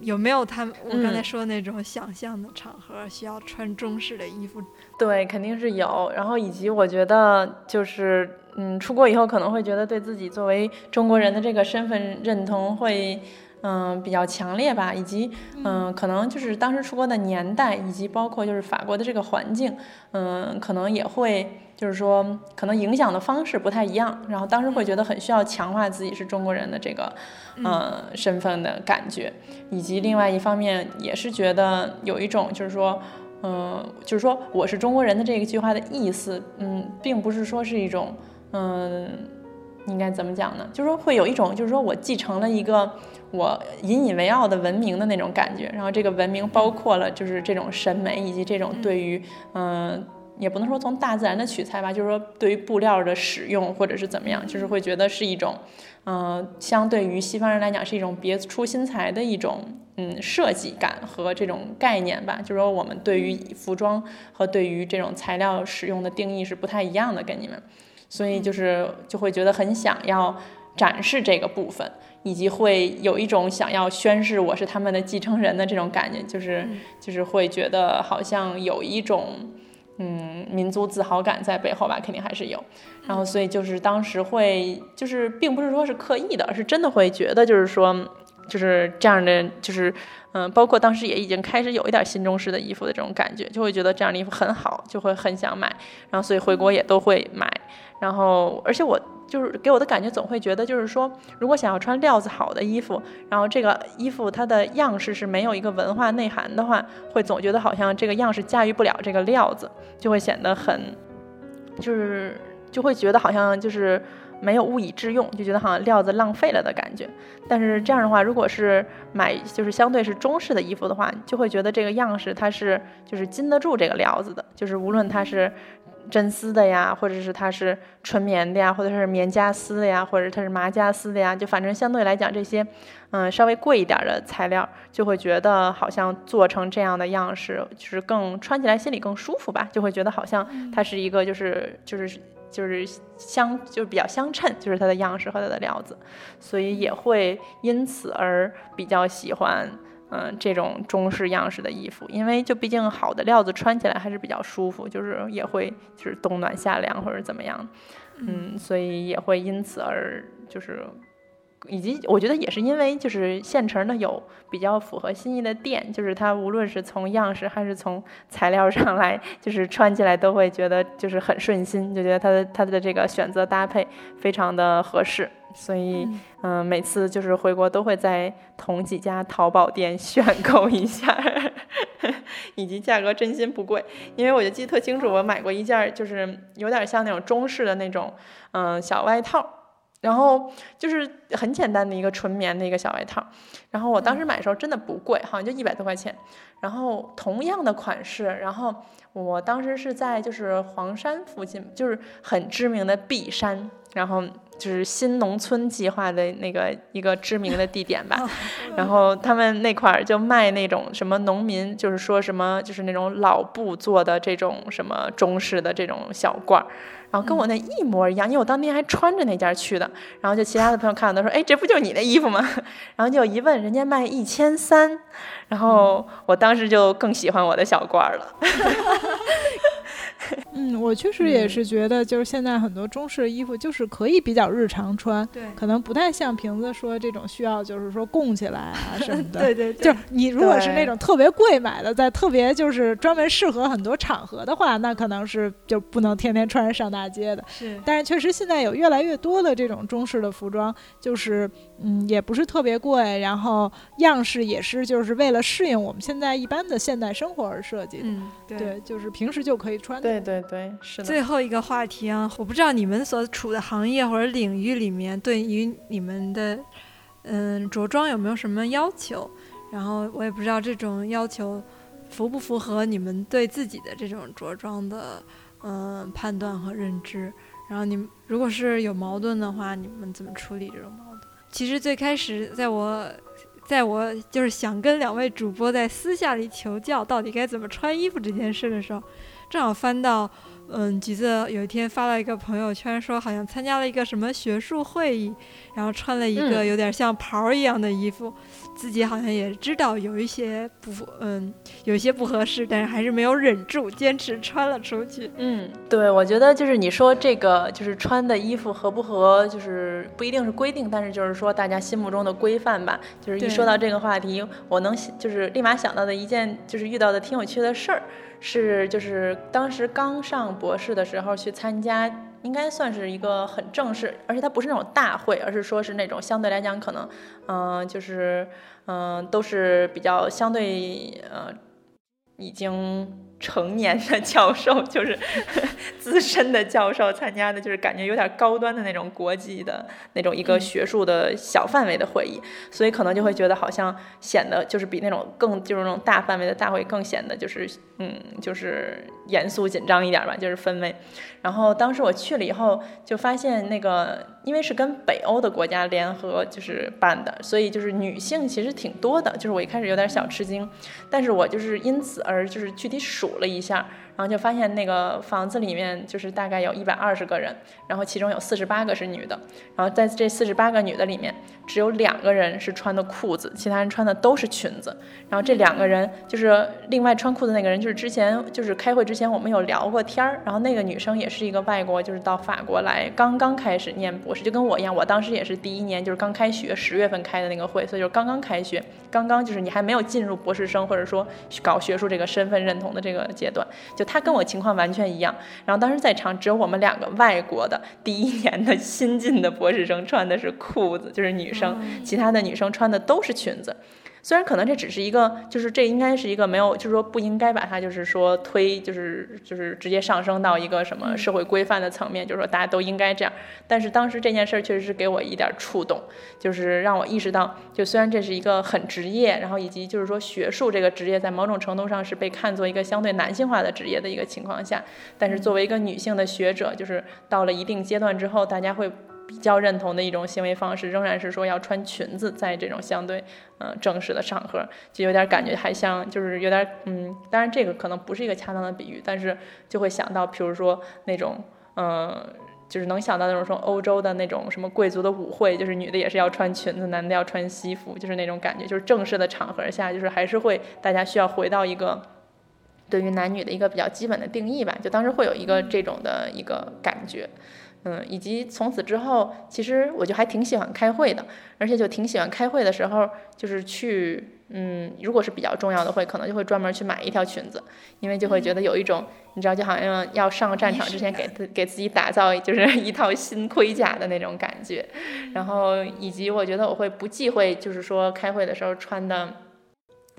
Speaker 1: 有没有他我刚才说的那种想象的场合需要穿中式的衣服？
Speaker 3: 对，肯定是有。然后以及我觉得就是，嗯，出国以后可能会觉得对自己作为中国人的这个身份认同会。嗯，比较强烈吧，以及嗯，可能就是当时出国的年代，以及包括就是法国的这个环境，嗯，可能也会就是说，可能影响的方式不太一样。然后当时会觉得很需要强化自己是中国人的这个嗯身份的感觉，以及另外一方面也是觉得有一种就是说，嗯，就是说我是中国人的这一句话的意思，嗯，并不是说是一种嗯，应该怎么讲呢？就是说会有一种就是说我继承了一个。我引以为傲的文明的那种感觉，然后这个文明包括了就是这种审美以及这种对于嗯，也不能说从大自然的取材吧，就是说对于布料的使用或者是怎么样，就是会觉得是一种嗯，相对于西方人来讲是一种别出心裁的一种嗯设计感和这种概念吧，就是说我们对于服装和对于这种材料使用的定义是不太一样的，跟你们，所以就是就会觉得很想要展示这个部分。以及会有一种想要宣誓我是他们的继承人的这种感觉，就是就是会觉得好像有一种嗯民族自豪感在背后吧，肯定还是有。然后所以就是当时会就是并不是说是刻意的，是真的会觉得就是说就是这样的就是嗯，包括当时也已经开始有一点新中式的衣服的这种感觉，就会觉得这样的衣服很好，就会很想买。然后所以回国也都会买。然后而且我。就是给我的感觉，总会觉得就是说，如果想要穿料子好的衣服，然后这个衣服它的样式是没有一个文化内涵的话，会总觉得好像这个样式驾驭不了这个料子，就会显得很，就是就会觉得好像就是没有物以致用，就觉得好像料子浪费了的感觉。但是这样的话，如果是买就是相对是中式的衣服的话，就会觉得这个样式它是就是经得住这个料子的，就是无论它是。真丝的呀，或者是它是纯棉的呀，或者是棉加丝的呀，或者它是麻加丝的呀，就反正相对来讲这些，嗯，稍微贵一点的材料，就会觉得好像做成这样的样式，就是更穿起来心里更舒服吧，就会觉得好像它是一个就是就是就是相就是比较相称，就是它的样式和它的料子，所以也会因此而比较喜欢。嗯，这种中式样式的衣服，因为就毕竟好的料子穿起来还是比较舒服，就是也会就是冬暖夏凉或者怎么样，嗯，所以也会因此而就是以及我觉得也是因为就是现成的有比较符合心意的店，就是它无论是从样式还是从材料上来，就是穿起来都会觉得就是很顺心，就觉得它的它的这个选择搭配非常的合适。所以，嗯，每次就是回国都会在同几家淘宝店选购一下，以及价格真心不贵。因为我就记得特清楚，我买过一件就是有点像那种中式的那种，嗯，小外套，然后就是很简单的一个纯棉的一个小外套。然后我当时买的时候真的不贵，好像就一百多块钱。然后同样的款式，然后我当时是在就是黄山附近，就是很知名的璧山，然后。就是新农村计划的那个一个知名的地点吧，然后他们那块儿就卖那种什么农民，就是说什么就是那种老布做的这种什么中式的这种小褂儿，然后跟我那一模一样，因为我当天还穿着那件去的，然后就其他的朋友看到都说，哎，这不就是你的衣服吗？然后就一问，人家卖一千三，然后我当时就更喜欢我的小褂儿了。
Speaker 2: 嗯，我确实也是觉得，就是现在很多中式衣服就是可以比较日常穿，
Speaker 1: 对，
Speaker 2: 可能不太像瓶子说这种需要就是说供起来啊 什么的。
Speaker 1: 对对，
Speaker 2: 就是你如果是那种特别贵买的，在特别就是专门适合很多场合的话，那可能是就不能天天穿着上大街的。
Speaker 1: 是，
Speaker 2: 但是确实现在有越来越多的这种中式的服装，就是嗯也不是特别贵，然后样式也是就是为了适应我们现在一般的现代生活而设计的。
Speaker 1: 嗯，
Speaker 2: 对，就是平时就可以穿。
Speaker 3: 对对对，是的。
Speaker 1: 最后一个话题啊，我不知道你们所处的行业或者领域里面，对于你们的嗯着装有没有什么要求？然后我也不知道这种要求符不符合你们对自己的这种着装的嗯判断和认知。然后你们如果是有矛盾的话，你们怎么处理这种矛盾？其实最开始在我在我就是想跟两位主播在私下里求教到底该怎么穿衣服这件事的时候。正好翻到，嗯，橘子有一天发了一个朋友圈，说好像参加了一个什么学术会议，然后穿了一个有点像袍一样的衣服，自己好像也知道有一些不，嗯，有一些不合适，但是还是没有忍住，坚持穿了出去。
Speaker 3: 嗯，对，我觉得就是你说这个，就是穿的衣服合不合，就是不一定是规定，但是就是说大家心目中的规范吧。就是一说到这个话题，我能就是立马想到的一件，就是遇到的挺有趣的事儿。是，就是当时刚上博士的时候去参加，应该算是一个很正式，而且它不是那种大会，而是说是那种相对来讲可能，嗯，就是嗯，都是比较相对呃，已经。成年的教授 就是资深的教授参加的，就是感觉有点高端的那种国际的那种一个学术的小范围的会议，所以可能就会觉得好像显得就是比那种更就是那种大范围的大会更显得就是嗯就是严肃紧张一点吧，就是氛围。然后当时我去了以后，就发现那个因为是跟北欧的国家联合就是办的，所以就是女性其实挺多的，就是我一开始有点小吃惊，但是我就是因此而就是具体数数了一下。然后就发现那个房子里面就是大概有一百二十个人，然后其中有四十八个是女的，然后在这四十八个女的里面，只有两个人是穿的裤子，其他人穿的都是裙子。然后这两个人就是另外穿裤子那个人，就是之前就是开会之前我们有聊过天儿，然后那个女生也是一个外国，就是到法国来刚刚开始念博士，就跟我一样，我当时也是第一年，就是刚开学十月份开的那个会，所以就刚刚开学，刚刚就是你还没有进入博士生或者说搞学术这个身份认同的这个阶段，就。他跟我情况完全一样，然后当时在场只有我们两个外国的第一年的新进的博士生穿的是裤子，就是女生，其他的女生穿的都是裙子。虽然可能这只是一个，就是这应该是一个没有，就是说不应该把它就是说推，就是就是直接上升到一个什么社会规范的层面，就是说大家都应该这样。但是当时这件事儿确实是给我一点触动，就是让我意识到，就虽然这是一个很职业，然后以及就是说学术这个职业在某种程度上是被看作一个相对男性化的职业的一个情况下，但是作为一个女性的学者，就是到了一定阶段之后，大家会。比较认同的一种行为方式，仍然是说要穿裙子，在这种相对嗯正式的场合，就有点感觉还像就是有点嗯，当然这个可能不是一个恰当的比喻，但是就会想到，比如说那种嗯，就是能想到那种说欧洲的那种什么贵族的舞会，就是女的也是要穿裙子，男的要穿西服，就是那种感觉，就是正式的场合下，就是还是会大家需要回到一个对于男女的一个比较基本的定义吧，就当时会有一个这种的一个感觉。嗯，以及从此之后，其实我就还挺喜欢开会的，而且就挺喜欢开会的时候，就是去，嗯，如果是比较重要的会，可能就会专门去买一条裙子，因为就会觉得有一种，你知道，就好像要上战场之前给自给自己打造就是一套新盔甲的那种感觉，然后以及我觉得我会不忌讳，就是说开会的时候穿的，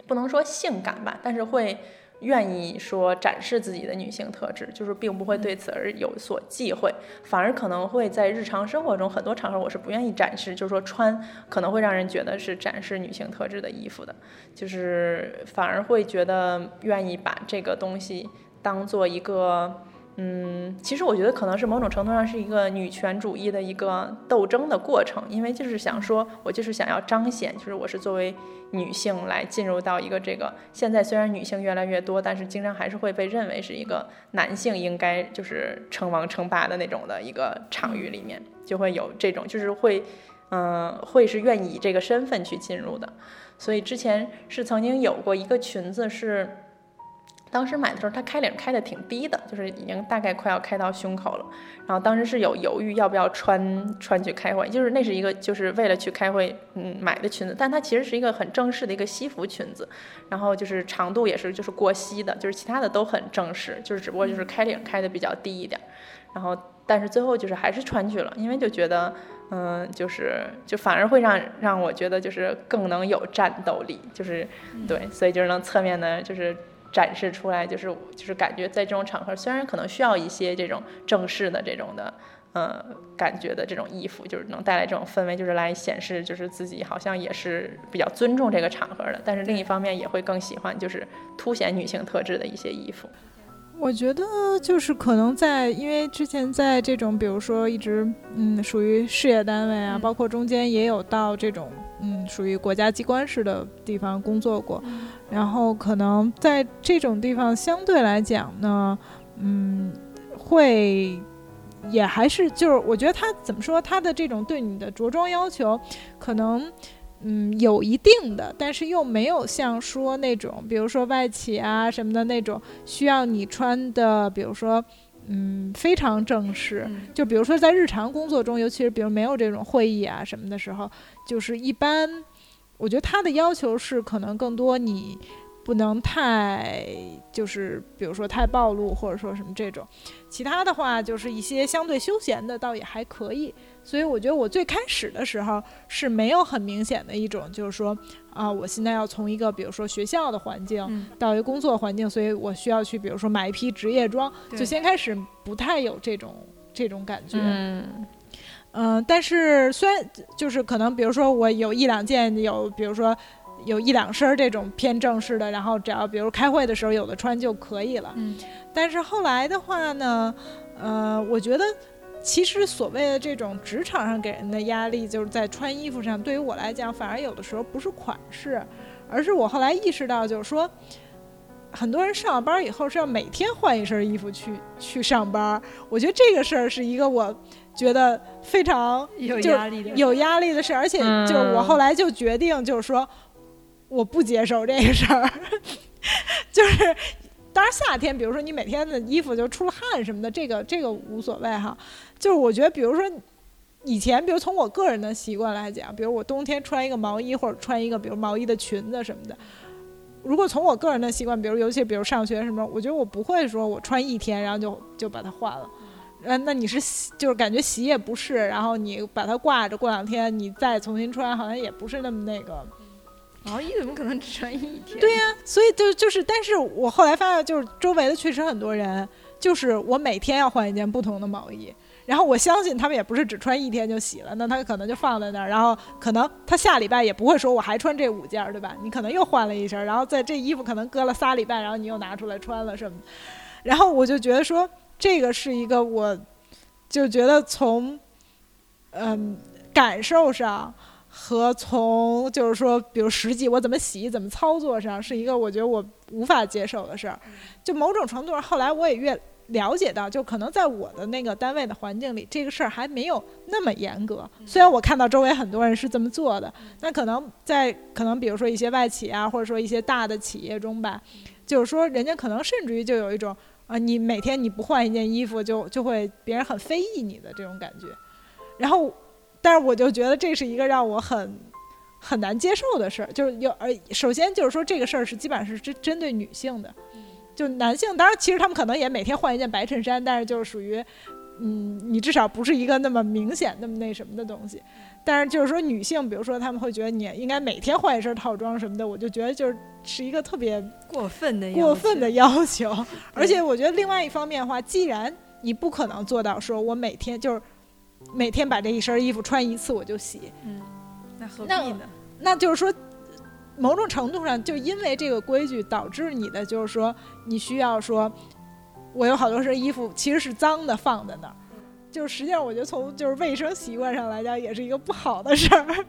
Speaker 3: 不能说性感吧，但是会。愿意说展示自己的女性特质，就是并不会对此而有所忌讳，反而可能会在日常生活中很多场合，我是不愿意展示，就是说穿可能会让人觉得是展示女性特质的衣服的，就是反而会觉得愿意把这个东西当做一个。嗯，其实我觉得可能是某种程度上是一个女权主义的一个斗争的过程，因为就是想说，我就是想要彰显，就是我是作为女性来进入到一个这个现在虽然女性越来越多，但是经常还是会被认为是一个男性应该就是称王称霸的那种的一个场域里面，就会有这种就是会，嗯，会是愿意以这个身份去进入的，所以之前是曾经有过一个裙子是。当时买的时候，它开领开的挺低的，就是已经大概快要开到胸口了。然后当时是有犹豫要不要穿穿去开会，就是那是一个就是为了去开会嗯买的裙子，但它其实是一个很正式的一个西服裙子，然后就是长度也是就是过膝的，就是其他的都很正式，就是只不过就是开领开的比较低一点。然后但是最后就是还是穿去了，因为就觉得嗯就是就反而会让让我觉得就是更能有战斗力，就是对，所以就是能侧面的就是。展示出来就是就是感觉在这种场合，虽然可能需要一些这种正式的这种的，呃，感觉的这种衣服，就是能带来这种氛围，就是来显示就是自己好像也是比较尊重这个场合的。但是另一方面也会更喜欢就是凸显女性特质的一些衣服。
Speaker 2: 我觉得就是可能在，因为之前在这种，比如说一直嗯属于事业单位啊，包括中间也有到这种嗯属于国家机关式的地方工作过，然后可能在这种地方相对来讲呢，嗯，会也还是就是我觉得他怎么说，他的这种对你的着装要求可能。嗯，有一定的，但是又没有像说那种，比如说外企啊什么的那种，需要你穿的，比如说，嗯，非常正式。就比如说在日常工作中，尤其是比如没有这种会议啊什么的时候，就是一般，我觉得他的要求是可能更多你。不能太就是，比如说太暴露，或者说什么这种。其他的话，就是一些相对休闲的，倒也还可以。所以我觉得我最开始的时候是没有很明显的一种，就是说啊，我现在要从一个比如说学校的环境到一个工作环境，所以我需要去比如说买一批职业装，就先开始不太有这种这种感觉。
Speaker 3: 嗯
Speaker 2: 嗯，但是虽然就是可能比如说我有一两件有，比如说。有一两身这种偏正式的，然后只要比如开会的时候有的穿就可以了。
Speaker 1: 嗯，
Speaker 2: 但是后来的话呢，呃，我觉得其实所谓的这种职场上给人的压力，就是在穿衣服上，对于我来讲，反而有的时候不是款式，而是我后来意识到，就是说，很多人上了班以后是要每天换一身衣服去去上班。我觉得这个事儿是一个我觉得非常
Speaker 1: 有压力的
Speaker 2: 有压力的事，而且就是我后来就决定，就是说。我不接受这个事儿，就是，当然夏天，比如说你每天的衣服就出了汗什么的，这个这个无所谓哈。就是我觉得，比如说以前，比如从我个人的习惯来讲，比如我冬天穿一个毛衣或者穿一个比如毛衣的裙子什么的，如果从我个人的习惯，比如尤其比如上学什么，我觉得我不会说我穿一天然后就就把它换了。嗯，那你是就是感觉洗也不是，然后你把它挂着，过两天你再重新穿，好像也不是那么那个。
Speaker 1: 毛衣怎么可能只穿一天？
Speaker 2: 对呀，所以就就是，但是我后来发现，就是周围的确实很多人，就是我每天要换一件不同的毛衣，然后我相信他们也不是只穿一天就洗了，那他可能就放在那儿，然后可能他下礼拜也不会说我还穿这五件儿，对吧？你可能又换了一身，然后在这衣服可能搁了仨礼拜，然后你又拿出来穿了什么，然后我就觉得说这个是一个，我就觉得从嗯感受上。和从就是说，比如实际我怎么洗、怎么操作上，是一个我觉得我无法接受的事儿。就某种程度上，后来我也越 了解到，就可能在我的那个单位的环境里，这个事儿还没有那么严格。虽然我看到周围很多人是这么做的，那可能在可能比如说一些外企啊，或者说一些大的企业中吧，就是说人家可能甚至于就有一种。啊，你每天你不换一件衣服，就就会别人很非议你的这种感觉。然后，但是我就觉得这是一个让我很很难接受的事儿，就是有而，首先就是说这个事儿是基本上是针针对女性的，就男性当然其实他们可能也每天换一件白衬衫，但是就是属于。嗯，你至少不是一个那么明显、那么那什么的东西，但是就是说女性，比如说他们会觉得你应该每天换一身套装什么的，我就觉得就是是一个特别
Speaker 1: 过分的
Speaker 2: 过分的要求。而且我觉得另外一方面的话，既然你不可能做到说我每天就是每天把这一身衣服穿一次我就洗，
Speaker 1: 嗯，那何
Speaker 2: 必
Speaker 1: 呢？
Speaker 2: 那就是说，某种程度上就因为这个规矩导致你的就是说你需要说。我有好多身衣服其实是脏的，放在那儿，就是实际上我觉得从就是卫生习惯上来讲，也是一个不好的事儿。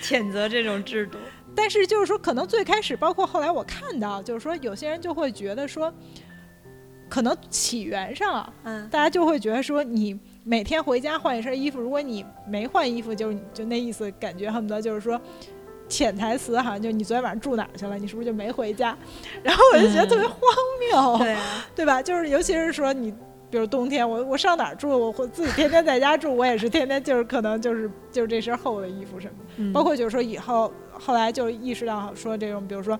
Speaker 1: 谴责这种制度，
Speaker 2: 但是就是说，可能最开始，包括后来我看到，就是说有些人就会觉得说，可能起源上，
Speaker 1: 嗯，
Speaker 2: 大家就会觉得说，你每天回家换一身衣服，如果你没换衣服，就是就那意思，感觉恨不得就是说。潜台词好像就你昨天晚上住哪儿去了？你是不是就没回家？然后我就觉得特别荒谬，
Speaker 1: 对
Speaker 2: 对吧？就是尤其是说你，比如冬天，我我上哪儿住？我会自己天天在家住，我也是天天就是可能就是就是这身厚的衣服什么
Speaker 1: 的。
Speaker 2: 包括就是说以后后来就意识到说这种，比如说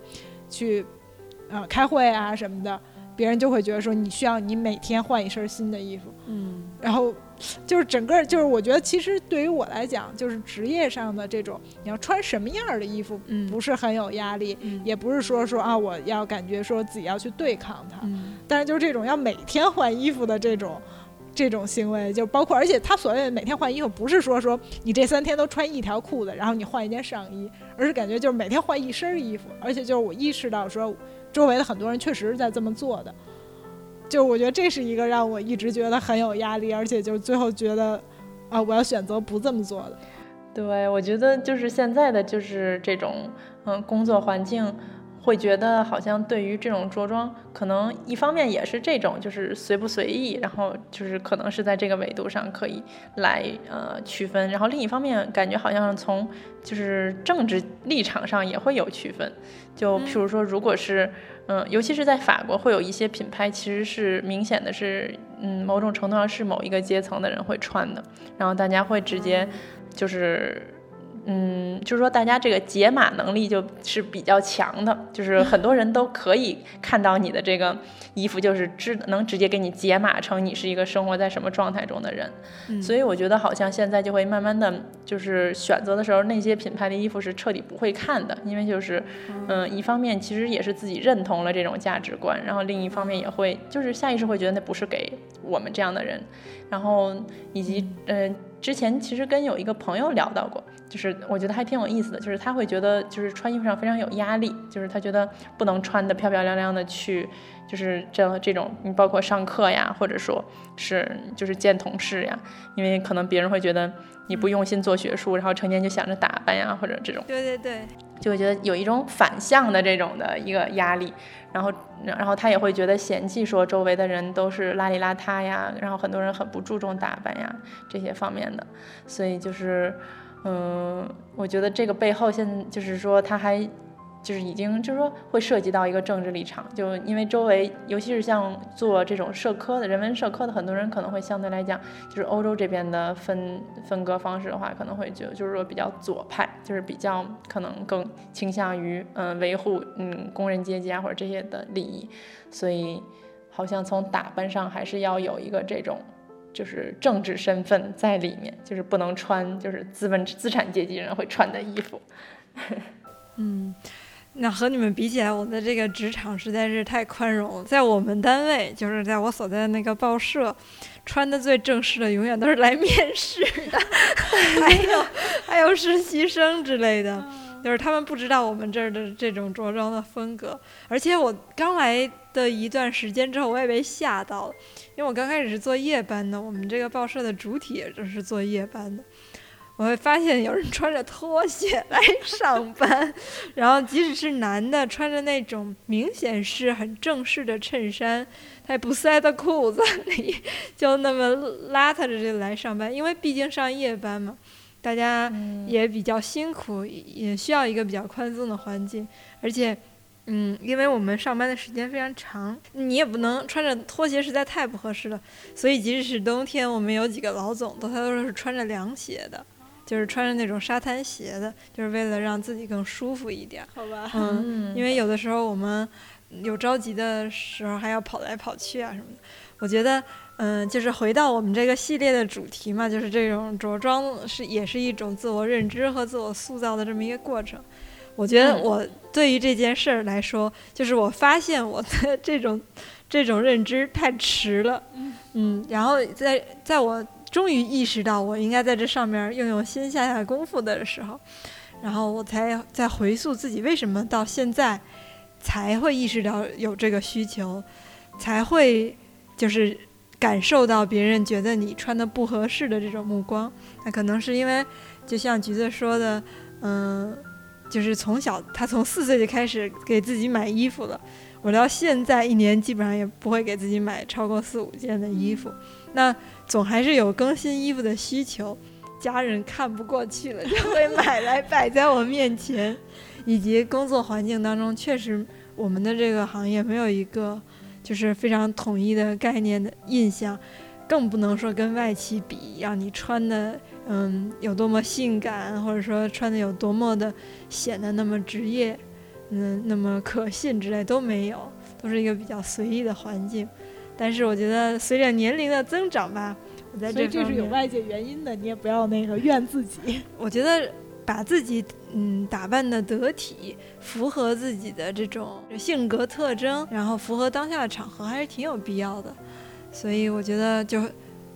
Speaker 2: 去呃开会啊什么的，别人就会觉得说你需要你每天换一身新的衣服。
Speaker 1: 嗯，
Speaker 2: 然后。就是整个就是，我觉得其实对于我来讲，就是职业上的这种，你要穿什么样的衣服，不是很有压力，也不是说说啊，我要感觉说自己要去对抗它。但是就是这种要每天换衣服的这种这种行为，就包括而且他所谓的每天换衣服，不是说说你这三天都穿一条裤子，然后你换一件上衣，而是感觉就是每天换一身衣服。而且就是我意识到说，周围的很多人确实是在这么做的。就我觉得这是一个让我一直觉得很有压力，而且就是最后觉得，啊，我要选择不这么做的。
Speaker 3: 对，我觉得就是现在的就是这种，嗯，工作环境。会觉得好像对于这种着装，可能一方面也是这种，就是随不随意，然后就是可能是在这个维度上可以来呃区分，然后另一方面感觉好像从就是政治立场上也会有区分，就譬如说，如果是嗯，尤其是在法国，会有一些品牌其实是明显的是嗯，某种程度上是某一个阶层的人会穿的，然后大家会直接就是。嗯，就是说，大家这个解码能力就是比较强的，就是很多人都可以看到你的这个衣服，就是知能直接给你解码成你是一个生活在什么状态中的人。所以我觉得好像现在就会慢慢的就是选择的时候，那些品牌的衣服是彻底不会看的，因为就是嗯，一方面其实也是自己认同了这种价值观，然后另一方面也会就是下意识会觉得那不是给我们这样的人，然后以及嗯。之前其实跟有一个朋友聊到过，就是我觉得还挺有意思的，就是他会觉得就是穿衣服上非常有压力，就是他觉得不能穿的漂漂亮亮的去，就是这这种，你包括上课呀，或者说是就是见同事呀，因为可能别人会觉得你不用心做学术，然后成天就想着打扮呀，或者这种，
Speaker 1: 对对对，
Speaker 3: 就会觉得有一种反向的这种的一个压力。然后，然后他也会觉得嫌弃，说周围的人都是邋里邋遢呀，然后很多人很不注重打扮呀这些方面的，所以就是，嗯，我觉得这个背后现就是说他还。就是已经就是说会涉及到一个政治立场，就因为周围尤其是像做这种社科的人文社科的很多人可能会相对来讲，就是欧洲这边的分分割方式的话，可能会就就是说比较左派，就是比较可能更倾向于嗯维护嗯工人阶级啊或者这些的利益，所以好像从打扮上还是要有一个这种就是政治身份在里面，就是不能穿就是资本资产阶级人会穿的衣服，
Speaker 1: 嗯。那和你们比起来，我的这个职场实在是太宽容。在我们单位，就是在我所在的那个报社，穿的最正式的永远都是来面试的，还有还有实习生之类的，就是他们不知道我们这儿的这种着装的风格。而且我刚来的一段时间之后，我也被吓到了，因为我刚开始是做夜班的，我们这个报社的主体也就是做夜班的。我会发现有人穿着拖鞋来上班，然后即使是男的，穿着那种明显是很正式的衬衫，他也不塞到裤子里，就那么邋遢着就来上班。因为毕竟上夜班嘛，大家也比较辛苦，也需要一个比较宽松的环境。而且，嗯，因为我们上班的时间非常长，你也不能穿着拖鞋，实在太不合适了。所以即使是冬天，我们有几个老总都他都是穿着凉鞋的，就是穿着那种沙滩鞋的，就是为了让自己更舒服一点。
Speaker 2: 好吧，
Speaker 1: 嗯，因为有的时候我们有着急的时候，还要跑来跑去啊什么的。我觉得，嗯，就是回到我们这个系列的主题嘛，就是这种着装是也是一种自我认知和自我塑造的这么一个过程。我觉得我对于这件事儿来说，就是我发现我的这种这种认知太迟了，嗯，然后在在我终于意识到我应该在这上面用用心下下功夫的时候，然后我才在回溯自己为什么到现在才会意识到有这个需求，才会就是感受到别人觉得你穿的不合适的这种目光，那可能是因为就像橘子说的，嗯。就是从小，他从四岁就开始给自己买衣服了。我到现在一年基本上也不会给自己买超过四五件的衣服。那总还是有更新衣服的需求，家人看不过去了 就会买来摆在我面前。以及工作环境当中，确实我们的这个行业没有一个就是非常统一的概念的印象，更不能说跟外企比，让你穿的。嗯，有多么性感，或者说穿的有多么的显得那么职业，嗯，那么可信之类都没有，都是一个比较随意的环境。但是我觉得随着年龄的增长吧，我在这
Speaker 2: 这是有外界原因的，你也不要那个怨自己。
Speaker 1: 我觉得把自己嗯打扮的得体，符合自己的这种性格特征，然后符合当下的场合，还是挺有必要的。所以我觉得就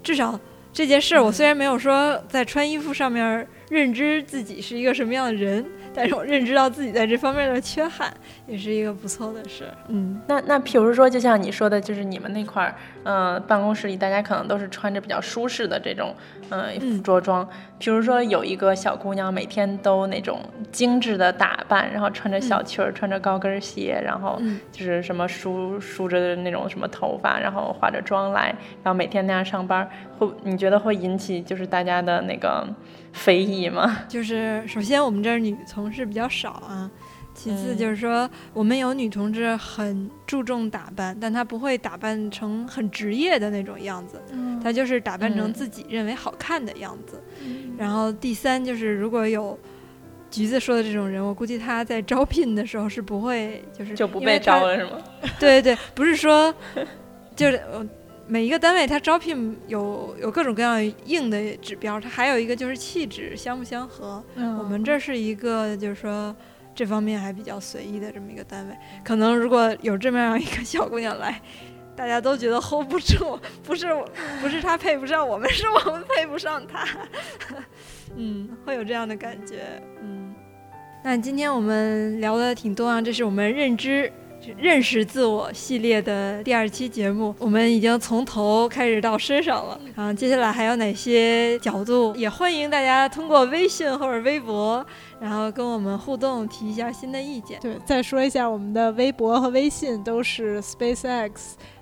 Speaker 1: 至少。这件事，我虽然没有说在穿衣服上面认知自己是一个什么样的人。但是我认知到自己在这方面的缺憾，也是一个不错的事。
Speaker 3: 嗯，那那譬如说，就像你说的，就是你们那块儿，呃，办公室里大家可能都是穿着比较舒适的这种，嗯，着装。譬如说，有一个小姑娘每天都那种精致的打扮，然后穿着小裙儿，穿着高跟鞋，然后就是什么梳梳着那种什么头发，然后化着妆来，然后每天那样上班，会你觉得会引起就是大家的那个？非议吗？
Speaker 1: 就是首先我们这儿女同事比较少啊，其次就是说我们有女同志很注重打扮，但她不会打扮成很职业的那种样子，她就是打扮成自己认为好看的样子。然后第三就是如果有橘子说的这种人，我估计他在招聘的时候是不会就是
Speaker 3: 就不被招了是吗？
Speaker 1: 对对对，不是说 就是每一个单位，它招聘有有各种各样硬的指标，它还有一个就是气质相不相合。我们这是一个就是说这方面还比较随意的这么一个单位。可能如果有这么样一个小姑娘来，大家都觉得 hold 不住，不是不是她配不上我们，是我们配不上她。嗯，会有这样的感觉。嗯，那今天我们聊的挺多啊，这是我们认知。认识自我系列的第二期节目，我们已经从头开始到身上了啊！接下来还有哪些角度？也欢迎大家通过微信或者微博，然后跟我们互动，提一下新的意见。
Speaker 2: 对，再说一下，我们的微博和微信都是 SpaceX。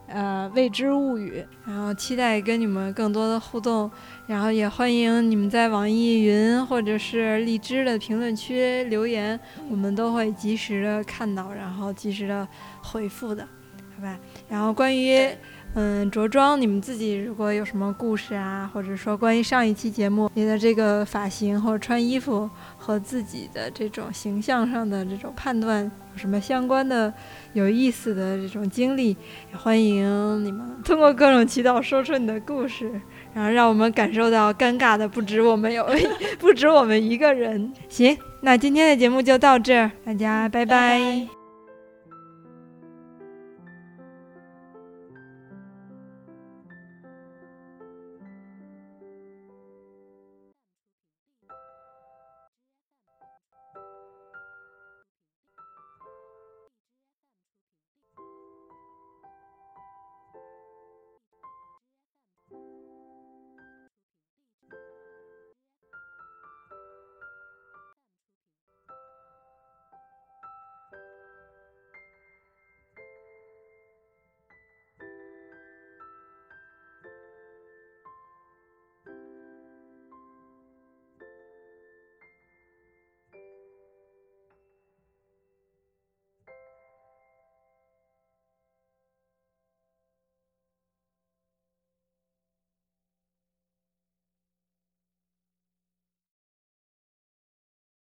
Speaker 2: 呃，未知物语，
Speaker 1: 然后期待跟你们更多的互动，然后也欢迎你们在网易云或者是荔枝的评论区留言，我们都会及时的看到，然后及时的回复的，好吧？然后关于嗯着装，你们自己如果有什么故事啊，或者说关于上一期节目你的这个发型或者穿衣服和自己的这种形象上的这种判断有什么相关的？有意思的这种经历，也欢迎你们通过各种渠道说出你的故事，然后让我们感受到尴尬的不止我们有，不止我们一个人。行，那今天的节目就到这儿，大家拜拜。